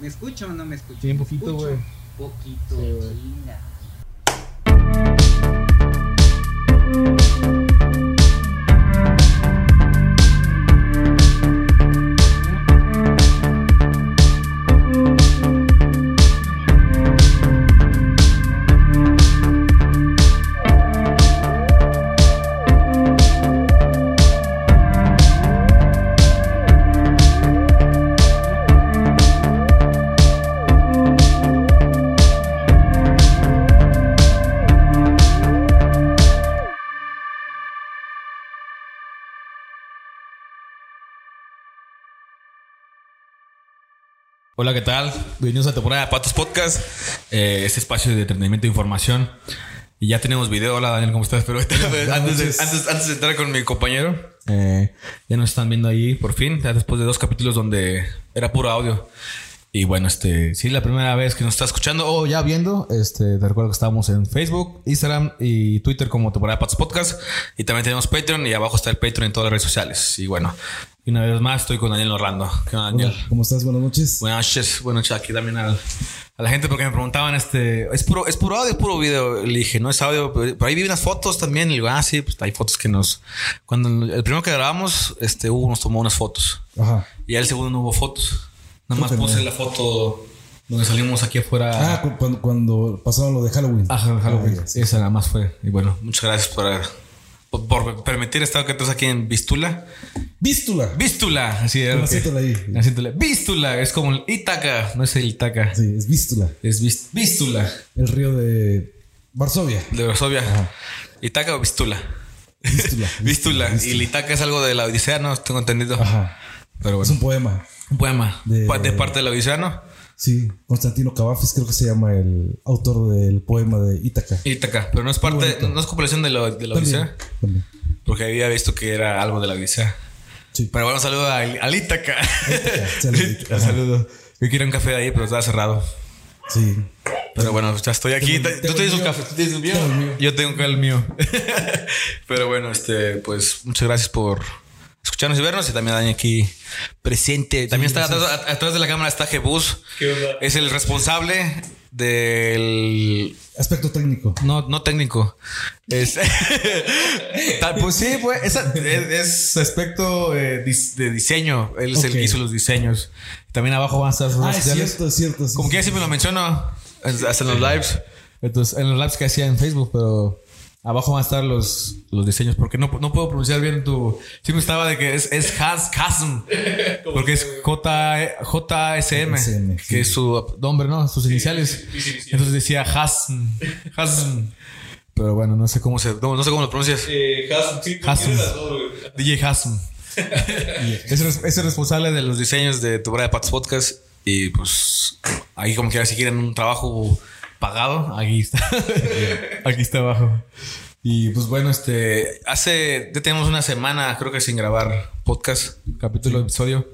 ¿Me escucho o no me escucho? Sí, un ¿Me poquito, güey. Poquito, Sí, chinga. Hola, ¿qué tal? Bienvenidos a temporada de Patos Podcast, eh, este espacio de entretenimiento e información. Y ya tenemos video. Hola, Daniel, ¿cómo estás? Pero antes, de, antes, antes de entrar con mi compañero, eh, ya nos están viendo ahí por fin, ya después de dos capítulos donde era puro audio. Y bueno, este, sí, la primera vez que nos está escuchando o ya viendo, este, te recuerdo que estamos en Facebook, Instagram y Twitter como temporada de Patos Podcast. Y también tenemos Patreon y abajo está el Patreon en todas las redes sociales. Y bueno, y una vez más estoy con Daniel Orlando. ¿Qué onda, Daniel? Hola, ¿cómo estás? Buenas noches. Buenas noches, buenas noches aquí también al- a la gente porque me preguntaban, este, ¿es puro, es puro audio, puro video? Le dije, no es audio, pero por ahí vi unas fotos también. Y digo, ah, sí, pues hay fotos que nos... Cuando el primero que grabamos, este, Hugo nos tomó unas fotos. Ajá. Y al segundo no hubo fotos. Nada más puse la foto donde salimos aquí afuera. Ah, cu- cuando, cuando pasaron lo de Halloween. Ajá, Halloween. Ah, sí. Esa nada más fue. Y bueno, muchas gracias por, por, por permitir estar que estás aquí en Vistula. Vístula. Vístula, así que- acento ahí. Vístula, es como el Ítaca, no es el Itaca. Sí, es Vístula. Es Vístula. El río de Varsovia. De Varsovia. ¿Itaca o Vistula? Vístula. Vístula. Y el Itaca es algo de la Odisea, ¿no? Tengo entendido. Ajá. Pero Es bueno. un poema. Un poema. De, parte de la Odisea, ¿no? Sí, Constantino Cavafis creo que se llama el autor del poema de Ítaca. Ítaca. Pero no es parte, no es compilación de la, de la Odisea. también. Porque había visto que era algo de la Odisea. Sí. Pero bueno, un saludo al, al Ítaca. Un saludo. Yo quiero un café de ahí, pero estaba cerrado. Sí. Pero bueno, ya estoy aquí. Tengo- Tú tienes un café, tú tienes el mío. Yo tengo el mío. Pero bueno, este, pues muchas gracias por escucharnos y vernos. Y también Dani aquí presente. También está atrás, a- atrás de la cámara está Jebus. Es el responsable del Aspecto técnico. no, no técnico. Es, pues sí, pues, es, es aspecto eh, de diseño. Él es el Ok. que hizo los diseños. También abajo van a estar sus Ah, es sociales. cierto, es cierto. sí, Como sí, que ya sí. siempre lo menciono. Hasta en los lives. Entonces, en los lives que hacía en Facebook, pero abajo van a estar los, los diseños. Porque no, no puedo pronunciar bien tu. Siempre estaba de que es, es Has, Hasm. Porque es J, JSM. JSM, Que sí. es su nombre, ¿no? Sus iniciales. Entonces decía Hasm. Hasm. Pero bueno, no sé cómo se. No, no sé cómo lo pronuncias. Eh, Hasm, sí, Hasm. DJ Hasm. es, es el responsable de los diseños de tu de Pats Podcast. Y pues ahí como quiera si quieren un trabajo pagado, aquí está. aquí está abajo. Y pues bueno, este hace ya tenemos una semana, creo que sin grabar podcast, capítulo, episodio.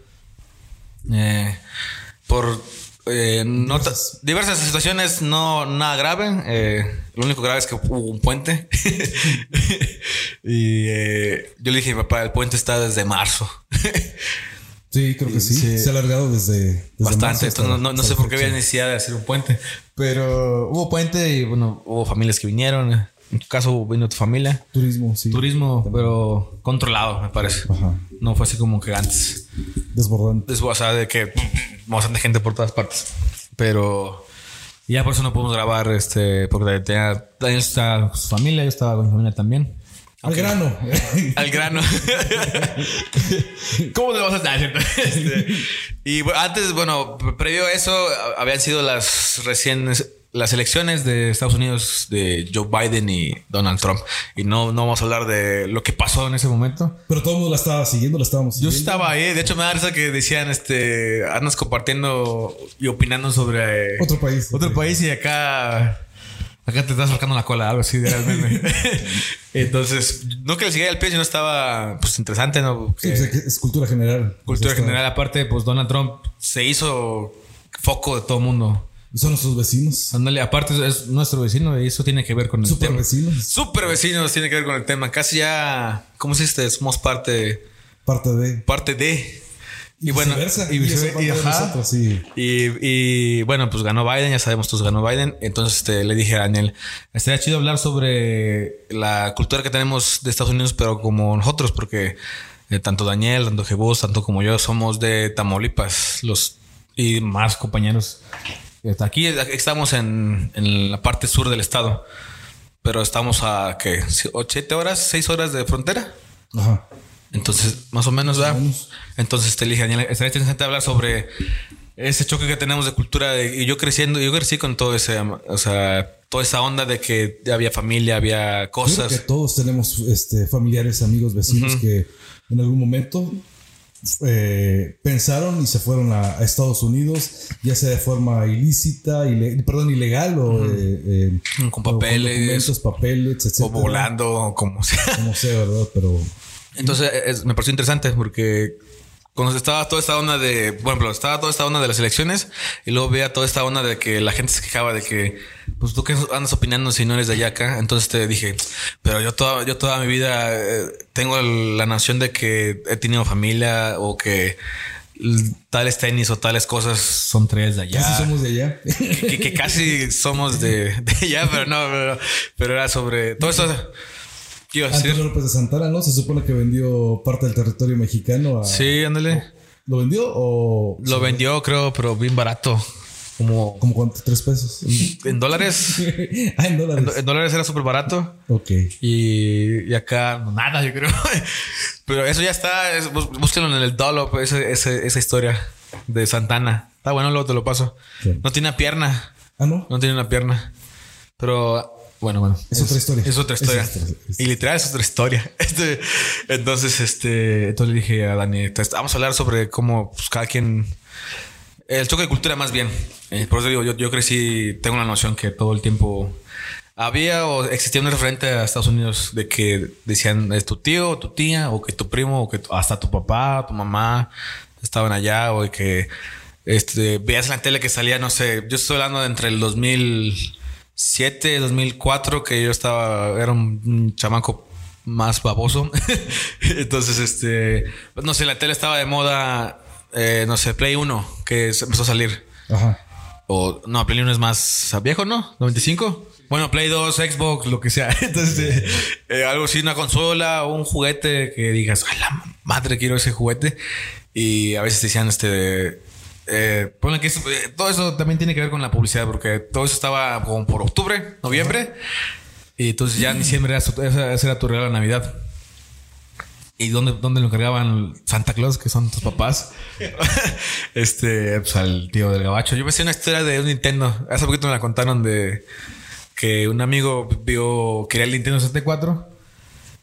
Eh, por eh, nota- diversas situaciones, no nada grave. Eh, lo único grave es que hubo un puente. y eh, yo le dije, papá, el puente está desde marzo. Sí, creo que sí. Sí. Se ha alargado desde. desde marzo Bastante. hasta- Entonces, no, no- sé por qué había necesidad de hacer un puente. Pero hubo puente y bueno, hubo familias que vinieron. En tu caso vino tu familia. Turismo, sí. Turismo, pero controlado, me parece. Ajá. No fue así como que antes. Desbordante. Después, o sea, de que bastante gente por todas partes. Pero ya por eso no pudimos grabar, este, porque tenía, está con su familia, yo estaba con mi familia también. Al grano. Al grano. ¿Cómo te vas a estar? Este, y bueno, antes, bueno, previo a eso, habían sido las recién las elecciones de Estados Unidos de Joe Biden y Donald Trump. Y no, no vamos a hablar de lo que pasó en ese momento. Pero todo el mundo la estaba siguiendo, la estábamos Yo siguiendo. estaba ahí, de hecho me da risa que decían, este, andas compartiendo y opinando sobre Otro país. otro país y acá, acá te estás sacando la cola, algo así de realmente. Entonces, no que le siguiera el pie, sino estaba, pues, interesante, ¿no? Sí, pues, es- es cultura general. cultura Pues, general, aparte, pues Donald Trump se hizo foco de todo el mundo. Y son nuestros vecinos. Ándale, aparte es nuestro vecino y eso tiene que ver con el Super tema. vecinos. Super vecinos tiene que ver con el tema. Casi ya, ¿cómo se dice? Somos parte, Parte de. parte de. Y, bueno, viceversa. y, Y eso vice- falta y nosotros, sí. Y, y, bueno, pues ganó Biden, ya sabemos todos ganó Biden. Entonces este, le dije a Daniel, estaría chido hablar sobre la cultura que tenemos de Estados Unidos, pero como nosotros, porque eh, tanto Daniel, tanto Jebus, tanto como yo somos de Tamaulipas, los y más compañeros. Está Aquí, estamos en, en la parte sur del estado, pero estamos a ¿qué? ¿Siete horas? ¿Seis horas de frontera? Ajá. Entonces, más o menos, ¿verdad? Entonces te dije, Daniel, estaría interesante hablar sobre ese choque que tenemos de cultura. de- y yo creciendo, yo crecí con todo ese, o sea, toda esa onda de que había familia, había creo cosas. que todos tenemos este, familiares, amigos, vecinos que en algún momento eh, pensaron y se fueron a, a Estados Unidos, ya sea de forma ilícita, ile- perdón, ilegal o eh, eh, Con papeles, etc. o volando, como sea. Como sea, ¿verdad? Pero Entonces es- me pareció interesante porque cuando estaba toda esta onda de, por ejemplo, estaba toda esta onda de las elecciones y luego veía toda esta onda de que la gente se quejaba de que, pues tú que andas opinando si no eres de allá acá. Entonces te dije, pero yo toda, yo toda mi vida eh, tengo el- la noción de que he tenido familia o que tales tenis o tales cosas son tres de allá. casi somos de allá. que, que casi somos de, de allá, pero no, pero, pero era sobre todo esto. ¿Qué iba a? Antonio López de Santana, ¿no? Se supone que vendió parte del territorio mexicano a... Sí, ándale. ¿Lo vendió o...? Lo vendió, creo, pero bien barato. Como ¿Como cuánto? ¿Tres pesos? en dólares. ah, en dólares. En dólares era súper barato. Ok. Y, y acá nada, yo creo. Pero eso ya está. es- búsquenlo en el Dollop, ese- ese- esa historia de Santana. Está bueno, luego te lo paso. No tiene una pierna. Ah, ¿no? No tiene una pierna. Pero bueno, bueno. Es otra historia. Es otra historia. Es otra- es- Y literal es otra historia. Este, entonces, este, entonces le dije a Dani, vamos a hablar sobre cómo pues, cada quien. El choque de cultura, más bien. Eh, por eso digo, yo, yo crecí, tengo la noción que todo el tiempo había o existía un referente a Estados Unidos de que decían es tu tío, o tu tía, o que tu primo, o que tu- hasta tu papá, tu mamá estaban allá, o que este, veías en la tele que salía, no sé, yo estoy hablando de entre el 2007, 2004, que yo estaba, era un, chamaco más baboso. Entonces, este, no sé, la tele estaba de moda, eh, no sé, Play 1, que empezó a salir. Ajá. O no, Play 1 es más viejo, ¿no? ¿95? Bueno, Play 2, Xbox, lo que sea. Entonces, eh, eh, algo así, una consola o un juguete que digas, a la madre quiero ese juguete. Y a veces decían, este, eh, que eh, todo eso también tiene que ver con la publicidad, porque todo eso estaba como por octubre, noviembre. Y entonces ya en diciembre era, era tu regalo de Navidad. ¿Y dónde, dónde lo encargaban Santa Claus, que son tus papás? este, pues al tío del gabacho. Yo me sé una historia de un Nintendo. Hace poquito me la contaron de que un amigo vio, quería el Nintendo 64.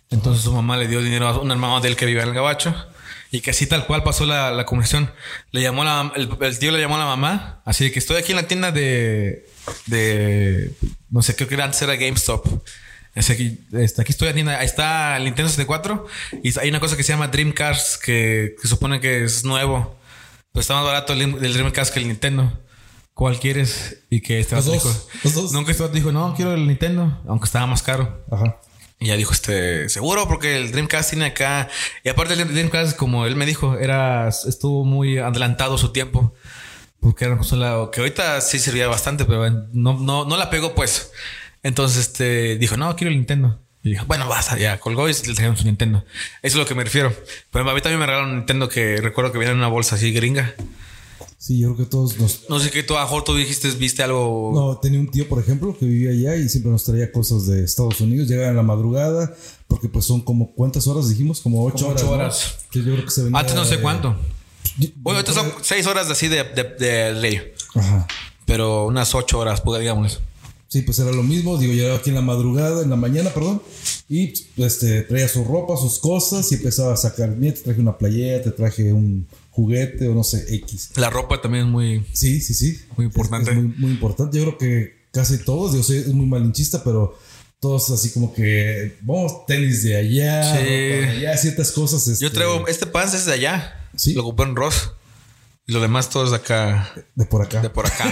Entonces su mamá le dio dinero a un hermano de él que vivía en el gabacho. Y que así tal cual pasó la, la conversación. Le llamó la, el, el tío le llamó a la mamá. Así que estoy aquí en la tienda de, de, no sé, creo que antes era GameStop. Es aquí, este, aquí estoy en la tienda. Ahí está el Nintendo 64. Y hay una cosa que se llama Dreamcast que, que supone que es nuevo. Pero está más barato el, el Dreamcast que el Nintendo. ¿Cuál quieres? Y que este Los vato dos, dijo, los dos. Nunca este vato dijo, no, quiero el Nintendo, aunque estaba más caro. Ajá. Y ya dijo, este, seguro, porque el Dreamcast tiene acá. Y aparte, el Dreamcast, como él me dijo, era, estuvo muy adelantado su tiempo. Porque era una consola que ahorita sí servía bastante, pero no, no, no la pegó, pues. Entonces, este, dijo, no, quiero el Nintendo. Y dijo, bueno, basta, ya colgó y le trajeron su Nintendo. Eso es lo que me refiero. Pero a mí también me regalaron un Nintendo que recuerdo que venía en una bolsa así gringa. Sí, yo creo que todos nos... No sé qué tú, mejor tú dijiste, viste algo. No, tenía un tío, por ejemplo, que vivía allá y siempre nos traía cosas de Estados Unidos. Llegaba en la madrugada, porque pues son como, ¿cuántas horas dijimos? Como ocho Como horas. ocho ¿no? horas. Que yo creo que se venía... Antes no sé cuánto. Bueno, ahorita son seis horas así de, de, de ley. Ajá. Pero unas ocho horas, pues, digamos. Sí, pues era lo mismo. Digo, llegaba aquí en la madrugada, en la mañana, perdón. Y este, traía su ropa, sus cosas y empezaba a sacar. Mira, te traje una playera, te traje un juguete o no sé, X. La ropa también es muy... Sí, sí, sí. Muy importante. Es, es muy, muy importante. Yo creo que casi todos, digo, soy es muy malinchista, pero todos así como que vamos tenis de allá, Sí. ropa de allá, ciertas cosas. Yo este, traigo... Este pants es de allá. Sí. Lo compré en Ross. Y lo demás todos de acá. De por acá. De por acá.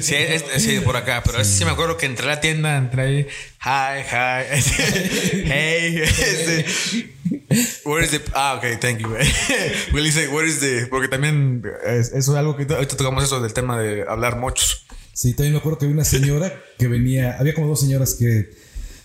sí, es- sí, de por acá. Pero ese sí me acuerdo que entré a la tienda, entré ahí. Hi, hi. hey. Where is the. Ah, ok, thank you. Will dice, where is the. Porque también es- eso es algo que ahorita tocamos eso del tema de hablar muchos. Sí, también me acuerdo que había una señora que venía, había como dos señoras que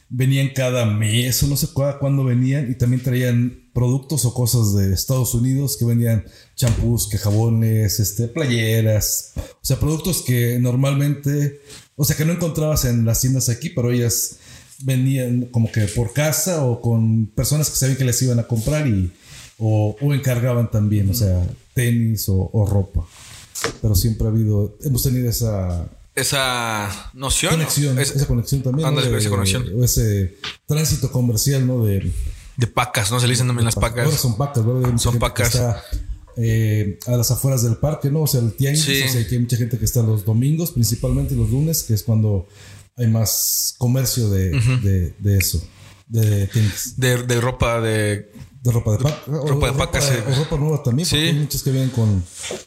venían cada mes o no sé cu- cuándo venían y también traían productos o cosas de Estados Unidos que vendían champús, que jabones, este, playeras, o sea, productos que normalmente, o sea, que no encontrabas en las tiendas aquí, pero ellas venían como que por casa o con personas que sabían que les iban a comprar y o, o encargaban también, o sea, tenis o, o ropa. Pero siempre ha habido, hemos tenido esa, Esa noción. conexión, es- esa conexión también. Ándale, ¿no? esa conexión. ese tránsito comercial, ¿no? De, de pacas, ¿no? Se le dicen también las Ahora pacas. son pacas, ¿verdad? Son pacas. Está, eh, a las afueras del parque, ¿no? O sea, el tianguis. Sí. O sea, que hay mucha gente que está los domingos, principalmente los lunes, que es cuando hay más comercio de, de, de eso. De tianguis. De, de ropa de. De ropa de paca. o- Ropa de paca, sí. O ropa nueva también, porque Sí. hay muchos que vienen con.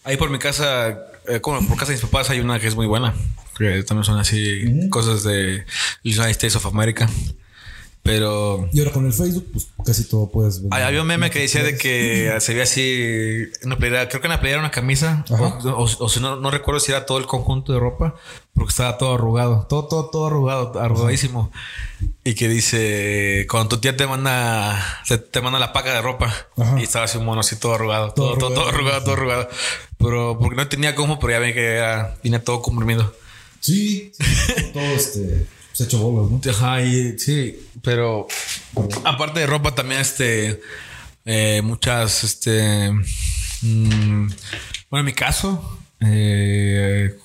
Ahí por mi casa, eh, como por casa de mis papás, hay una que es muy buena. Que también son así cosas de United States of America. Pero Y ahora con el Facebook, pues casi todo puedes ver. había un meme que decía de que se veía así una playera, creo que una playera, una camisa, o, Ajá. o- o si no, no recuerdo si era todo el conjunto de ropa, porque estaba todo arrugado, todo, todo, todo arrugado, arrugadísimo. Y que dice, cuando tu tía te manda, se te manda la paca de ropa, Ajá. y estaba así un mono así todo arrugado, Todo todo, todo, todo arrugado. todo arrugado. Pero porque no tenía cómo, pero ya ven que era, vine todo comprimido. Sí, sí, todo este. Se ha hecho bolas, ¿no? Ajá, y sí, pero aparte de ropa también este eh, muchas este mm, bueno en mi caso eh,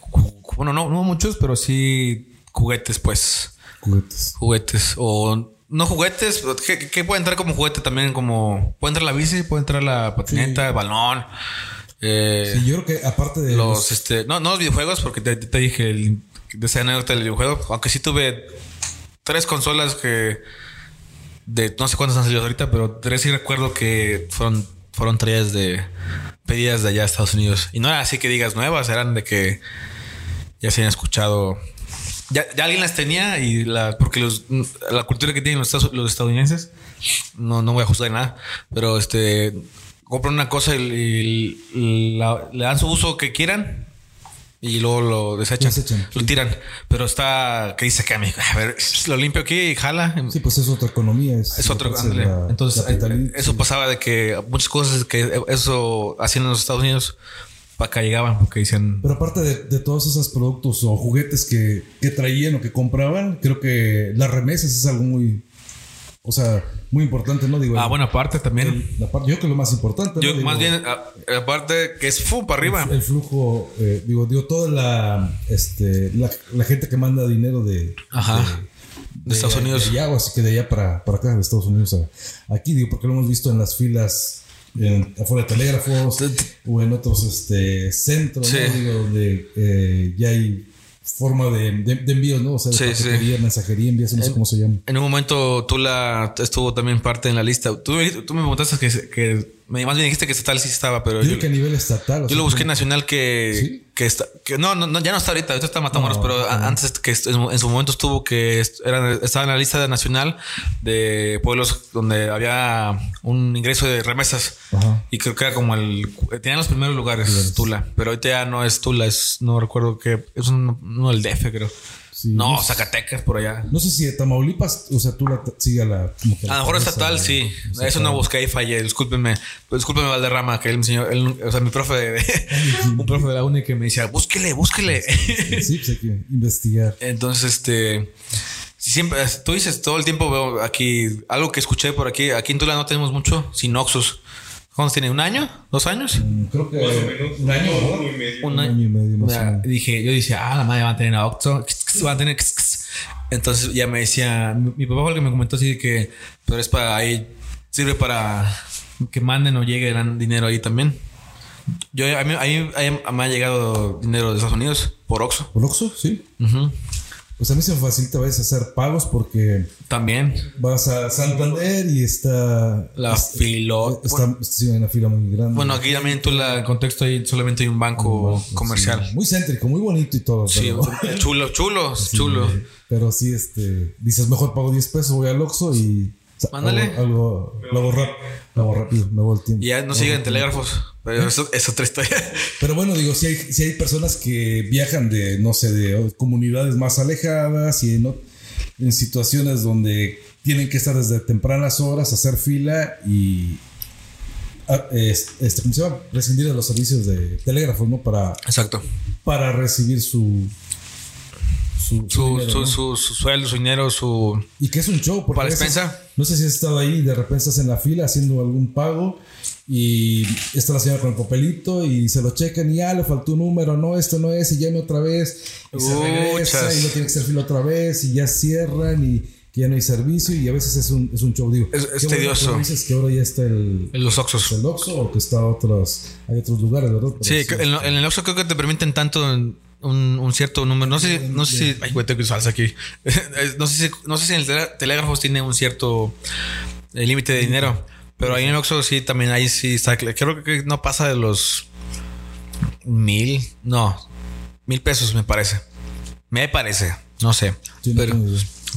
bueno no no muchos pero sí juguetes pues Juguetes. juguetes o no juguetes que, que puede entrar como juguete también como puede entrar la bici puede entrar la patineta el balón eh, Sí, yo creo que aparte de los este no no los videojuegos porque te, te dije el, de esa anécdota del videojuego aunque sí tuve tres consolas que de no sé cuántas han salido ahorita pero tres sí recuerdo que fueron fueron traídas de pedidas de allá de Estados Unidos. Y no era así que digas nuevas eran de que ya se habían escuchado. Ya, ya alguien las tenía y la porque los la cultura que tienen los, los estadounidenses no no voy a juzgar nada pero este compran una cosa y, y la- le dan su uso que quieran y luego lo desechan, Lo desechan, lo tiran pero está que dice que a mí a ver lo limpio aquí y jala Sí, pues es otra economía. Es, es otro la entonces eso sí. pasaba de que muchas cosas que eso hacían en los Estados Unidos para acá llegaban porque dicen Pero aparte de, de todos esos productos o juguetes que, que traían o que compraban, creo que las remesas es algo muy, o sea, muy importante, ¿no? Digo, ah bueno aparte también el- la parte- yo creo que lo más importante. yo ¿no? más Digo, bien aparte que es fu para arriba El flujo, eh, digo, digo, toda la, este, la, la gente que manda dinero de, Ajá. de, De Estados Unidos. De allá, o así que de allá para, para acá, de Estados Unidos a- aquí, digo, porque lo hemos visto en las filas en- afuera de telégrafos o en otros este, centros. Digo, donde eh, ya hay forma de, de, de envíos, ¿no? O sea, de Sí, sí. mensajería, envíos, no sé cómo se llama. En un momento Tula estuvo también parte en la lista. Tú, tú me preguntaste que, que me- más bien dijiste que estatal sí estaba, pero Yo yo, que a nivel estatal. o yo sea, lo busqué nacional que, ¿Sí? que está, que no, no, no, ya no está ahorita, ahorita está Matamoros, No, pero no. antes que en, su momento estuvo que era, estaba en la lista de nacional de pueblos donde había un ingreso de remesas. Ajá. Y creo que era como el. Tenían los primeros lugares, Tula. Pero ahorita ya no es Tula, es. No recuerdo qué. Es uno, uno del DF, creo. Sí, no. Zacatecas, por allá. No sé si de Tamaulipas, o sea, tú la siga la. como que A lo mejor estatal, sí. Estatal. Eso no busqué y fallé. Discúlpenme. Pues, Discúlpenme, Valderrama, que él me enseñó. él- o sea, mi profe de, un profe de la uni que me decía, búsquele, búsquele. Sí, pues hay que investigar. Entonces, este. Siempre, tú dices, todo el tiempo veo aquí algo que escuché por aquí. Aquí en Tula no tenemos mucho sin Oxus. ¿Cuántos tiene? ¿Un año? ¿Dos años? Mm, Creo que Más o menos. un año, ¿verdad? uno y medio. Un Un año y medio más o menos. dije, yo decía, ah, la madre van a tener a Octo, van a tener. Entonces ya me decía, mi, mi papá fue el que me comentó así de que, pero es para ahí, sirve para que manden o llegue el dinero ahí también. Yo, a mí, a mí- a mí me ha llegado dinero de Estados Unidos por Oxxo. ¿Por Oxxo? Sí. Ujú. Pues a mí se me facilita a veces hacer pagos porque También. vas a Santander y está... La filo. Está, sí, hay una fila muy grande. Bueno, aquí también tú la el contexto ahí solamente hay un banco comercial. Sí, muy céntrico, muy bonito y todo. Sí, pero, chulo, chulo, chulo. pero sí, este, dices, mejor pago 10 pesos, voy al Oxxo y... o sea, Ándale. Algo, algo- lo hago rápido, lo hago rápido, me voy el tiempo. Y ya no siguen telégrafos. Pero eso es otra historia. Pero bueno, digo, si hay, si hay personas que viajan de, no sé, de comunidades más alejadas y en, situaciones donde tienen que estar desde tempranas horas, hacer fila y, ah, es- este, ¿cómo se llama? Prescindir de los servicios de telégrafos, ¿no? Para, Exacto. para recibir su... Su, su Su, dinero, su, ¿no? su, su sueldo, su dinero, su. Y que es un show. Porque ¿Para veces- despensa? No sé si has estado ahí de repente estás en la fila haciendo algún pago y está la señora con el papelito y se lo checan y ya le faltó un número, no, esto no es, y llame otra vez. Y se regresa y no tiene que hacer fila otra vez y ya cierran y que ya no hay servicio y a veces es un, es un show. Digo, Es- es qué bueno tedioso. que dices que ahora ya está el, En los Oxxos. el Oxxo o que está otros, hay otros lugares, ¿verdad? Pero Sí, en, en el Oxxo creo que te permiten tanto un, un cierto número. No sé, no sé si. Ay, güey, tengo que salsa aquí. no, sé si, no sé si en el telégrafos tiene un cierto eh, límite de dinero. Pero ahí en el Oxxo sí también ahí sí está. Creo que no pasa de los mil. No, mil pesos me parece. Me parece. No sé. Pero,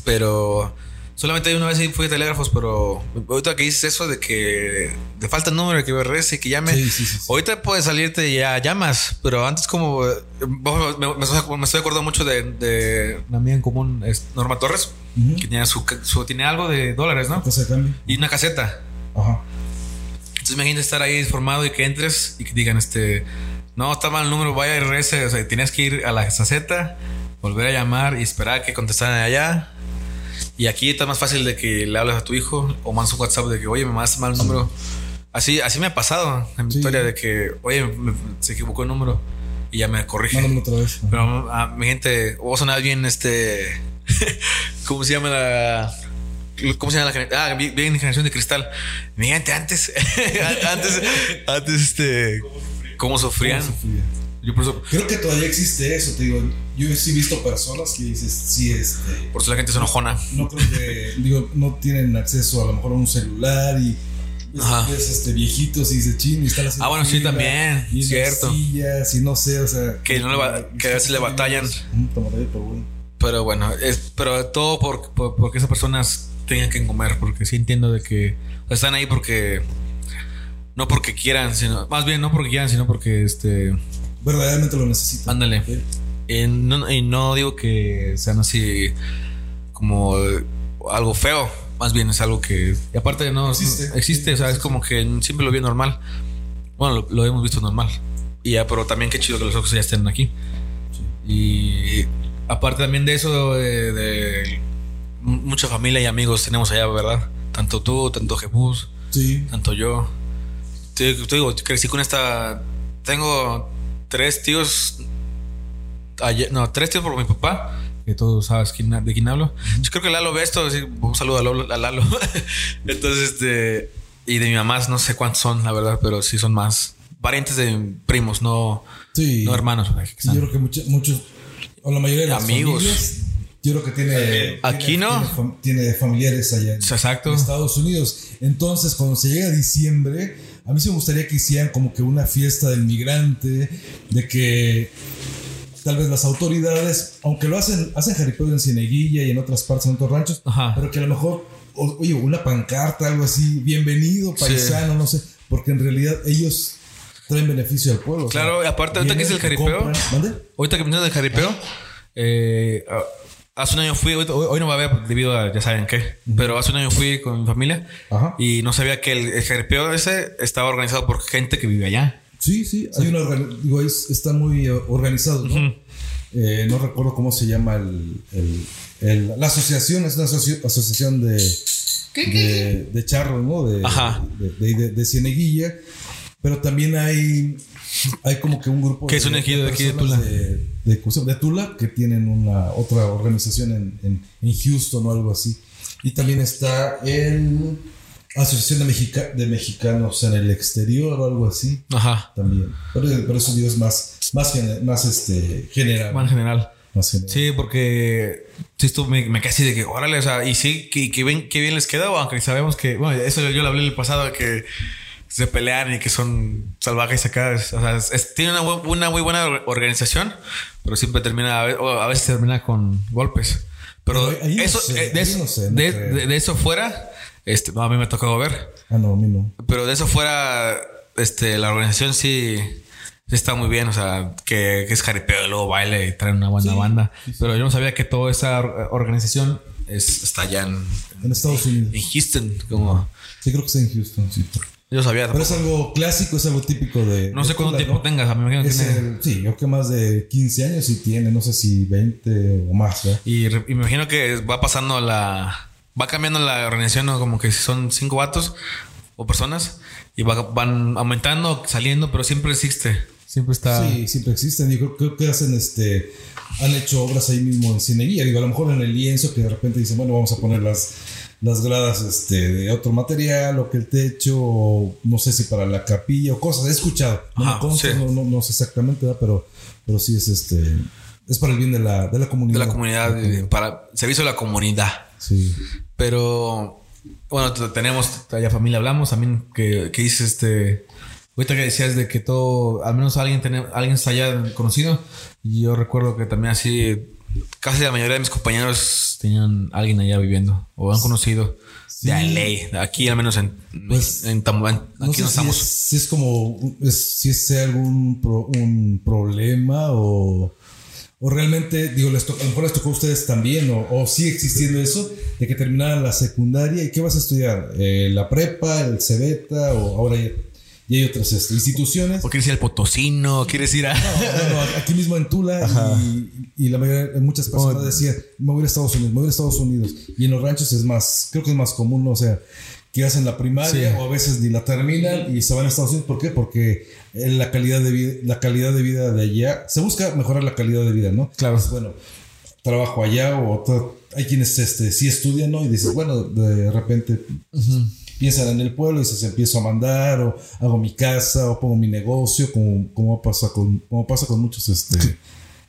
pero solamente una vez fui a telégrafos, pero ahorita que dices eso de que te falta el número que regrese y que llame. Sí, sí, sí. Ahorita puedes salirte y ya llamas, pero antes como eh, me, me estoy- acordando mucho de, de una amiga en común, es Norma Torres, que tenía su, su- tiene algo de dólares, ¿no? Y una caseta. Ajá. Entonces imagínate estar ahí informado y que entres y que digan este no está mal el número, vaya y regrese. O sea, tenías que ir a la caseta, volver a llamar y esperar a que contestaran allá. Y aquí está más fácil de que le hables a tu hijo o mandas un WhatsApp de que, oye, me mandaste mal el número. Así, así me ha pasado en mi Sí. historia de que, oye, me- se equivocó el número y ya me corrige. Mándamelo otra vez. Pero a mi gente, vos sonás bien este. ¿Cómo se llama la.? ¿Cómo se llama la gener- Ah, bien, bien generación de cristal. Mi gente, antes. antes, antes, este. ¿Cómo sufrían? ¿Cómo sufría? Yo por eso. Creo que todavía existe eso, te digo. Yo sí he visto personas que dices, sí, este. Por eso la gente se enojona. No creo que, digo, no tienen acceso a lo mejor a un celular y ves, ves, este, viejitos y dice chin y están haciendo Ah, bueno, sí, también, y cierto. sillas y no sé, o sea. Que no le va- que a veces le batallan. Tomaré, pero bueno. Pero bueno, es, pero todo por, por- porque esas personas tengan que comer. Porque sí entiendo de que están ahí porque. No porque quieran, sino. Más bien, no porque quieran, sino porque este. Verdaderamente lo necesitan. Ándale. ¿sí? Y no, y no digo que sean así como algo feo, más bien es algo que. Y aparte, no Existe. no- existe, o sea, es como que siempre lo vi normal. Bueno, lo, lo hemos visto normal. Y ya, pero también qué chido que los ojos ya estén aquí. Y aparte también de eso, de, de mucha familia y amigos tenemos allá, ¿verdad? Tanto tú, tanto Jebus, Sí. tanto yo. Te, te digo, crecí con esta. Tengo tres tíos. ayer- no, tres tíos por mi papá. Que todos sabes quién- de quién hablo. Yo creo que Lalo ve esto. así, un saludo a Lalo. a Lalo. Entonces, este. Y de mi mamá, no sé cuántos son, la verdad, pero sí son más parientes de primos, no, Sí. no hermanos. Sí, yo creo que muchos, muchos, o la mayoría de las Amigos. familias, yo creo que tiene. Aquí tiene- no. Tiene familiares allá en, Exacto. en Estados Unidos. Entonces, cuando se llega a diciembre, a mí sí me gustaría que hicieran como que una fiesta del migrante, de que tal vez las autoridades, aunque lo hacen, hacen jaripeo en Cieneguilla y en otras partes, en otros ranchos, Ajá. pero que a lo mejor, o- oye, una pancarta, algo así, bienvenido, paisano, no sé, porque en realidad ellos traen beneficio al pueblo. o sea, Claro, aparte, ahorita que es el jaripeo, compran-. Ahorita que mencionas del jaripeo, eh, ah, hace un año fui, hoy, hoy no va a haber debido a ya saben qué, pero hace un año fui con mi familia Ajá. y no sabía que el, el ese estaba organizado por gente que vive allá. Sí, sí, hay una organi- digo, es- está muy eh, organizado, ¿no? Eh, no recuerdo cómo se llama el, el- el- la asociación, es una asoci- asociación de, de, de charros, ¿no? De, Ajá. de, de, de- de Cieneguilla, pero también hay, hay como que un grupo Que es un ejido de aquí de Tula. De, de, de Tula que tienen una otra organización en, en, en Houston o algo así. Y también está el Asociación de, Mexica- de Mexicanos en el Exterior o algo así Ajá. también. Pero, pero eso digo es más, más, más este, general. Más en general. más general. Sí, porque sí, estuvo, me, me así de que, órale, o sea, y sí, que, que, bien, que bien les quedó, aunque sabemos que, bueno, eso yo lo hablé en el pasado, que se pelean y que son salvajes acá. O sea, es- tiene una, una muy buena or- organización, pero siempre termina, a veces termina con golpes. Pero, Pero ahí no eso, sé, de, eso no sé, no de, creo. de- de eso fuera, este, no, a mí me tocó ver. Ah, no, a mí no. Pero de eso fuera, este, la organización sí, sí está muy bien. O sea, que, que es jaripeo, y luego baile y traen una buena Sí, banda. sí, sí. Pero yo no sabía que toda esa or- organización es, está allá en, En Estados Unidos. en Houston. Como Sí, creo que está en Houston, sí. Yo sabía. Pero es algo clásico, es algo típico de. No sé de cuánto tiempo ¿no? tengas. Me imagino que tiene. el- sí, yo creo que más de 15 años sí tiene, no sé si 20 o más, ¿verdad? Y, re- y me imagino que va pasando la. Va cambiando la organización, ¿no? Como que si son cinco vatos o personas. Y va- van aumentando, saliendo, pero siempre existe. Siempre está. Sí, siempre existen. Yo creo, creo que hacen este. Han hecho obras ahí mismo en cineguía. Digo, a lo mejor en el lienzo que de repente dicen, bueno, vamos a poner las, las gradas este, de otro material o que el techo, o no sé si para la capilla o cosas. He escuchado. No, Ajá, consta, sí. no, no- no sé exactamente, ¿verdad? pero, pero sí es este. Es para el bien de la, de la De comunidad. la comunidad, de- para servicio de la comunidad. Sí. Pero bueno, tenemos ya familia, hablamos también que, que dices este. Ahorita que decías de que todo, al menos alguien tiene, alguien está allá conocido. Y yo recuerdo que también así, casi la mayoría de mis compañeros tenían alguien allá viviendo o han conocido de LA. Aquí, al menos en, Pues, en, Tam- en- No aquí sé no si estamos. es, si es como, es- si es algún pro- un problema o, o realmente, digo, les a lo mejor les tocó a ustedes también o, o sigue existiendo eso, de que terminaran la secundaria y qué vas a estudiar, Eh, la prepa, el cebeta o ahora ya, ya hay otras este, instituciones. O quieres ir al Potosino, quieres ir a. No, no, aquí mismo en Tula y, y la mayoría, muchas personas decían, me voy a ir a Estados Unidos, me voy a ir a Estados Unidos. Y en los ranchos es más, creo que es más común, ¿no? o sea, que hacen la primaria Sí. o a veces ni la terminan y se van a Estados Unidos. ¿Por qué? Porque la calidad de vida, la calidad de vida de allá, se busca mejorar la calidad de vida, ¿no? Claro. Pues, bueno, trabajo allá o hay quienes este, sí estudian, ¿no? Y dices, bueno, de repente piensan en el pueblo y dices, empiezo a mandar o hago mi casa o pongo mi negocio, como, como pasa con, como pasa con muchos este,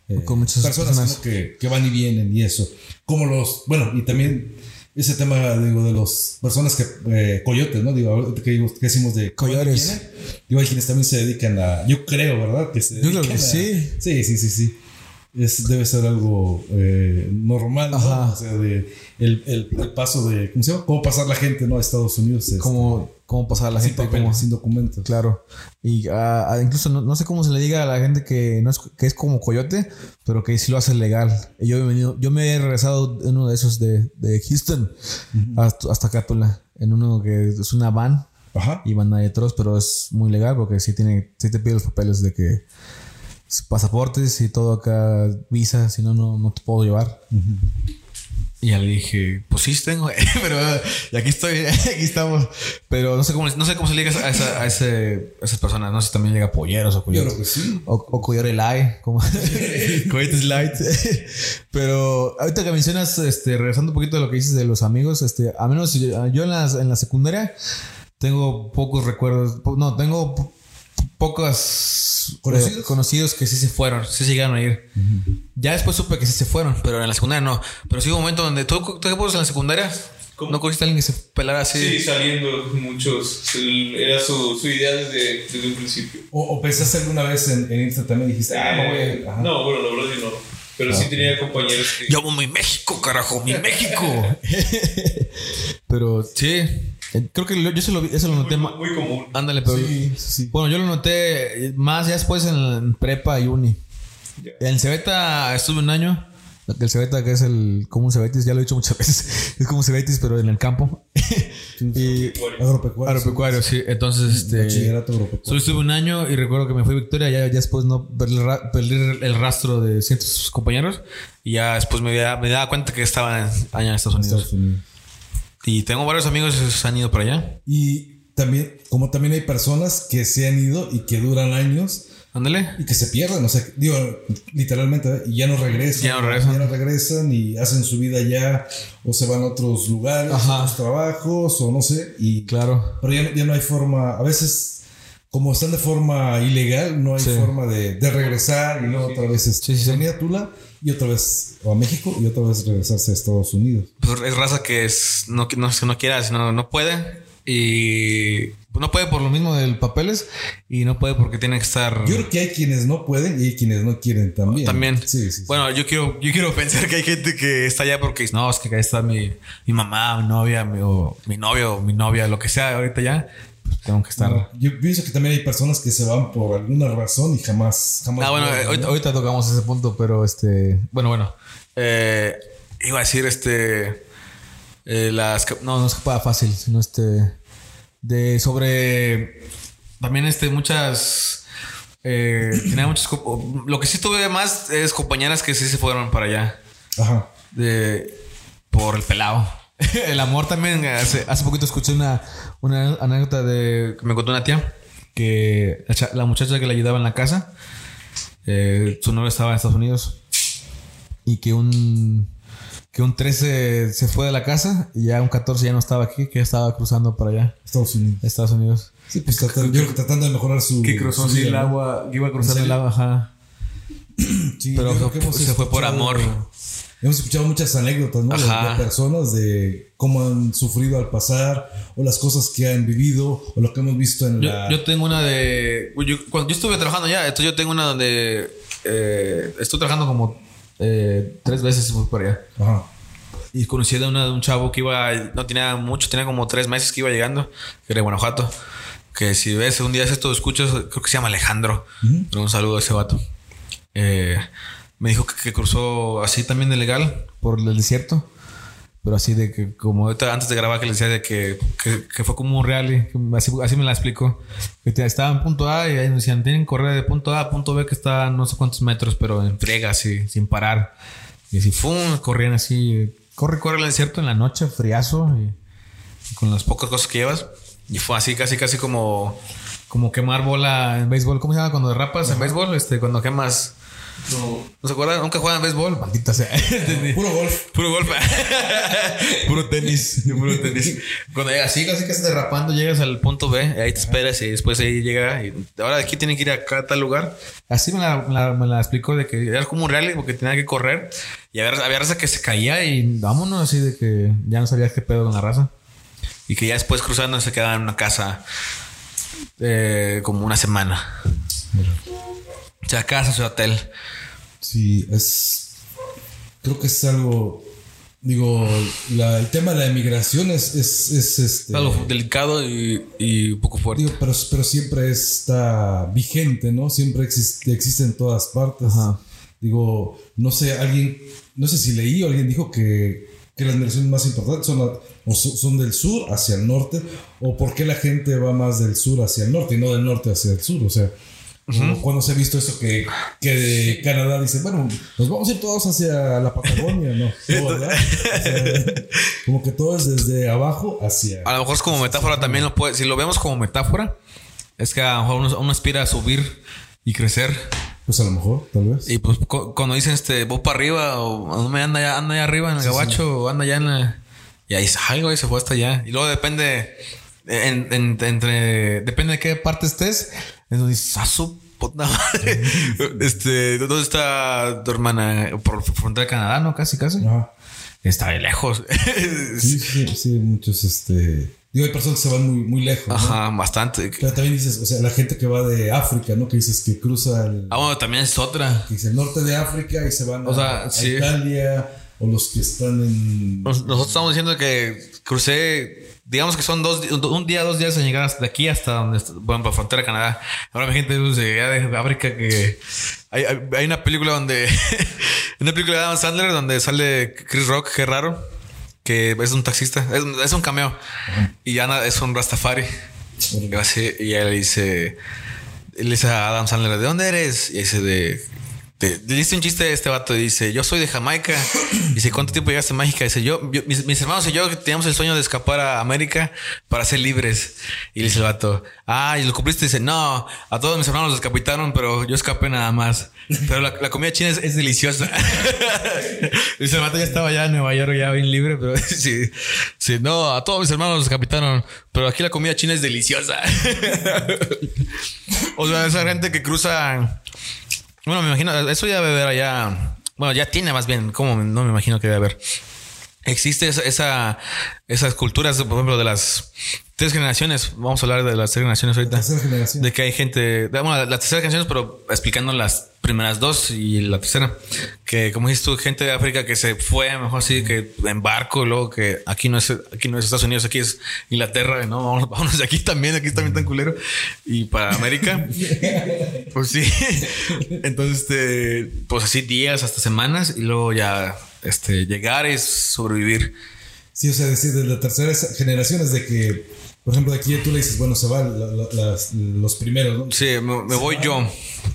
eh, Con muchas personas, personas. que, que van y vienen y eso. Como los, bueno, y también ese tema, digo, de los personas que, eh, coyotes, ¿no? Digo, que, que decimos de. ¿vienen? Digo, hay quienes también se dedican a, yo creo, ¿verdad? Que se Yo creo dedican que a- sí. Sí, sí, sí, sí. Es, debe ser algo eh, normal, ¿no? O sea, de el, el, el paso de, ¿cómo se llama? Cómo pasar la gente, ¿no? A Estados Unidos. este, cómo, cómo pasar a la sin gente. papeles, cómo- sin documentos. Claro. Y ah, incluso no, no sé cómo se le diga a la gente que no es, que es como coyote, pero que sí lo hace legal. Y yo, he venido- yo me he regresado en uno de esos de, de Houston hasta, hasta Cátula, en uno que es una van Ajá. y van ahí otros, pero es muy legal porque sí tiene, sí te pide los papeles de que pasaportes y todo acá, visa, si no, no, no te puedo llevar. Y ya le dije, pues sí tengo, pero y aquí estoy, aquí estamos. Pero no sé cómo, no sé cómo se liga a, esa, a, ese, a esas personas. No sé si también llega polleros o Yo coyotes. sí. O, o Coyote Light, como Coyotes Light. Pero ahorita que mencionas, este, regresando un poquito de lo que dices de los amigos, este, a menos yo, yo en, la, en la secundaria tengo pocos recuerdos, no, tengo pocos ¿Conocidos? eh, conocidos que sí se fueron, sí se llegaron a ir. Ya después supe que sí se fueron, pero en la secundaria no. Pero sí hubo un momento donde tú, ¿tú qué puedes en la secundaria? ¿Cómo? ¿No cogiste a alguien que se pelara así? Sí, saliendo muchos. Era su, su idea desde, desde un principio. O, o pensaste alguna vez en, en irte también y dijiste, ah, me voy a. Ajá. no, bueno, la verdad que no. Pero sí tenía compañeros que. Yo amo mi México, carajo, mi México. pero sí, eh, creo que yo eso lo, vi- eso lo noté muy, más. muy común. Ándale, pero. Sí, sí, sí. Bueno, yo lo noté más ya después en, en prepa y uni. En Cebeta estuve un año. El Cebeta, que es el. Como un Cebetis, ya lo he dicho muchas veces. Es como un Cebetis, pero en el campo. y. Agropecuario. Agropecuario, sí. Entonces, este. Agropecuario. Solo estuve un año y recuerdo que me fui a Victoria. Ya, ya después no perdí el, rastro de ciertos compañeros. Y ya después me, me daba cuenta que estaban allá en Estados Unidos. Estados Unidos. Y tengo varios amigos que se han ido para allá. Y también, como también hay personas que se han ido y que duran años Ándale. y que se pierden, o sea, digo, literalmente, ¿eh? y ya no regresan. Ya no regresan. Ya no regresan y hacen su vida allá o se van a otros lugares, Ajá. a otros trabajos o no sé. Y, Claro. Pero ya, ya no hay forma, a veces como están de forma ilegal, no hay Sí. forma de, de regresar y luego otra vez este, Sí, sí, sí. venir a Tula y otra vez o a México y otra vez regresarse a Estados Unidos. Pues es raza que es, no, no es que no quiera, sino no puede. Y pues, no puede por lo mismo del papeles y no puede porque tiene que estar. Yo creo que hay quienes no pueden y hay quienes no quieren también. También. Sí, sí, sí. Bueno, yo quiero, yo quiero pensar que hay gente que está allá porque dice, no, es que acá está mi, mi mamá, mi novia, mi, o mi novio, mi novia, lo que sea, ahorita ya. Pues, tengo que estar. No, yo pienso que también hay personas que se van por alguna razón y jamás, jamás. Ah, bueno, eh, ahorita, ahorita tocamos ese punto, pero este. Bueno, bueno. Eh, iba a decir este. eh, las. No, no escapada fácil, sino este. De sobre. También este, muchas. Eh, tenía muchas. Lo que sí tuve más es compañeras que sí se fueron para allá. Ajá. De, por el pelado. el amor también. Hace, hace poquito escuché una, una anécdota de que me contó una tía que la, cha- la muchacha que le ayudaba en la casa, eh, su novio estaba en Estados Unidos y que un que un 13 se fue de la casa y ya un 14 ya no estaba aquí, que estaba cruzando para allá, Estados Unidos. Estados Unidos. Sí, pues tratando, yo creo que tratando de mejorar su. Que cruzó su así vida, el ¿no? agua, que iba a cruzar ¿En el agua, ajá. Sí, Pero hemos se fue por amor. Hemos escuchado muchas anécdotas, ¿no? De- Ajá. De, personas de cómo han sufrido al pasar, o las cosas que han vivido, o lo que hemos visto en Yo, la. yo tengo una de. Yo, cuando yo estuve trabajando ya, entonces yo tengo una donde. Eh, estuve trabajando como eh, tres veces por allá. Ajá. Y conocí de, una, de un chavo que iba. No tenía mucho, tenía como tres meses que iba llegando, que era de Guanajuato. Que si ves un día esto, escuchas, creo que se llama Alejandro. Pero un saludo a ese vato. Eh, me dijo que, que cruzó así también de legal por el desierto. Pero así de que, como antes de grabar, que le decía de que, que, que fue como un rally, así, así me la explicó. Que estaba en punto A y ahí me decían, tienen que correr de punto A a punto B, que está no sé cuántos metros, pero en friega, así, sin parar. Y así, ¡fum! Corrían así, corre, corre el desierto en la noche, friazo, y, y con las pocas cosas que llevas. Y fue así, casi, casi como, como quemar bola en béisbol. ¿Cómo se llama cuando derrapas en béisbol? Este, cuando quemas. No. ¿No se acuerdan? ¿Nunca juegan béisbol? Maldita sea. Puro golf. Puro golpe. puro tenis. Puro tenis. Cuando llegas así, casi casi derrapando, llegas al punto B, ahí te esperas y después ahí llega. Y ahora de aquí tienen que ir acá a tal lugar. Así me la, me la- me la explicó de que era como un rally porque tenía que correr. Y había, había raza que se caía y vámonos así de que ya no sabías qué pedo con la raza. Y que ya después cruzando se quedaba en una casa eh, como una semana. O sea, casa, su hotel. Sí, es. Creo que es algo. Digo, la- el tema de la emigración es, es, es, este. Algo delicado y, y un poco fuerte. Digo, pero, pero siempre está vigente, ¿no? Siempre existe, existe en todas partes. Ajá. Digo, no sé, alguien, no sé si leí o alguien dijo que, que las migraciones más importantes son, la- o so- son del sur hacia el norte, o por qué la gente va más del sur hacia el norte y no del norte hacia el sur. O sea, como cuando se ha visto eso que, que de Canadá dice, bueno, nos vamos a ir todos hacia la Patagonia, ¿no? No, ¿verdad? O sea, como que todo es desde abajo hacia... A lo mejor es como metáfora también lo puede, si lo vemos como metáfora, es que a lo mejor uno, uno aspira a subir y crecer. Pues a lo mejor, tal vez. Y pues cu- cuando dicen este, vos para arriba o no me anda allá, anda allá arriba en el gabacho o anda allá en la. Y ahí ay, güey, se fue hasta allá. Y luego depende. en- en- entre. Depende de qué parte estés. Entonces dices, a su puta madre". este, ¿dónde está tu hermana? Por frontera de Canadá, ¿no? Casi, casi. Ajá. Está de lejos. Sí, sí, sí, muchos, este... Digo, hay personas que se van muy, muy lejos, ¿no? Ajá, bastante. Pero también dices, o sea, la gente que va de África, ¿no? Que dices que cruza el, Ah, bueno, también es otra. que dice el norte de África y se van O a, sea, a sí. Italia, o los que están en... Nos- Nosotros estamos diciendo que crucé, digamos que son dos, un día, dos días en llegar hasta de aquí hasta donde, bueno, para frontera de Canadá. Ahora mi gente pues, de, África que hay, hay- hay una película donde, una película de Adam Sandler donde sale Chris Rock, qué raro, que es un taxista, es, es un cameo y Ana es un Rastafari. Y así, y él dice, él le dice a Adam Sandler, ¿de dónde eres? Y dice de, te- le dice un chiste a este vato. Dice: Yo soy de Jamaica. Dice: ¿Cuánto tiempo llegaste a México? Dice: yo, yo- mis, mis hermanos y yo teníamos el sueño de escapar a América para ser libres. Y dice el vato: Ah, y lo cumpliste. Dice: No, a todos mis hermanos los decapitaron, pero yo escapé nada más. Pero la, la comida china es, es deliciosa. dice: El vato ya estaba ya en Nueva York, ya bien libre, pero sí, sí, no, a todos mis hermanos los decapitaron, pero aquí la comida china es deliciosa. o sea, esa gente que cruza. Bueno, me imagino, eso ya debe haber allá. Bueno, ya tiene más bien, como no me imagino que debe haber. Existe esa, esa- esas culturas, por ejemplo, de las tres generaciones. Vamos a hablar de las tres generaciones ahorita. Tercera generación. De que hay gente, bueno, las terceras generaciones, pero explicando las primeras dos y la tercera. Que como dices tú, gente de África que se fue, mejor así, que en barco, y luego que aquí no es, aquí no es Estados Unidos, aquí es Inglaterra, no, vámonos, vámonos de aquí también, aquí también tan culero. Y para América, pues sí. Entonces, este, pues así días hasta semanas y luego ya, este, llegar es sobrevivir. Sí, o sea, decir, de la tercera generación es de que, por ejemplo, de aquí tú le dices, bueno, se van la- la- las- los primeros, ¿no? Sí, me, me voy yo.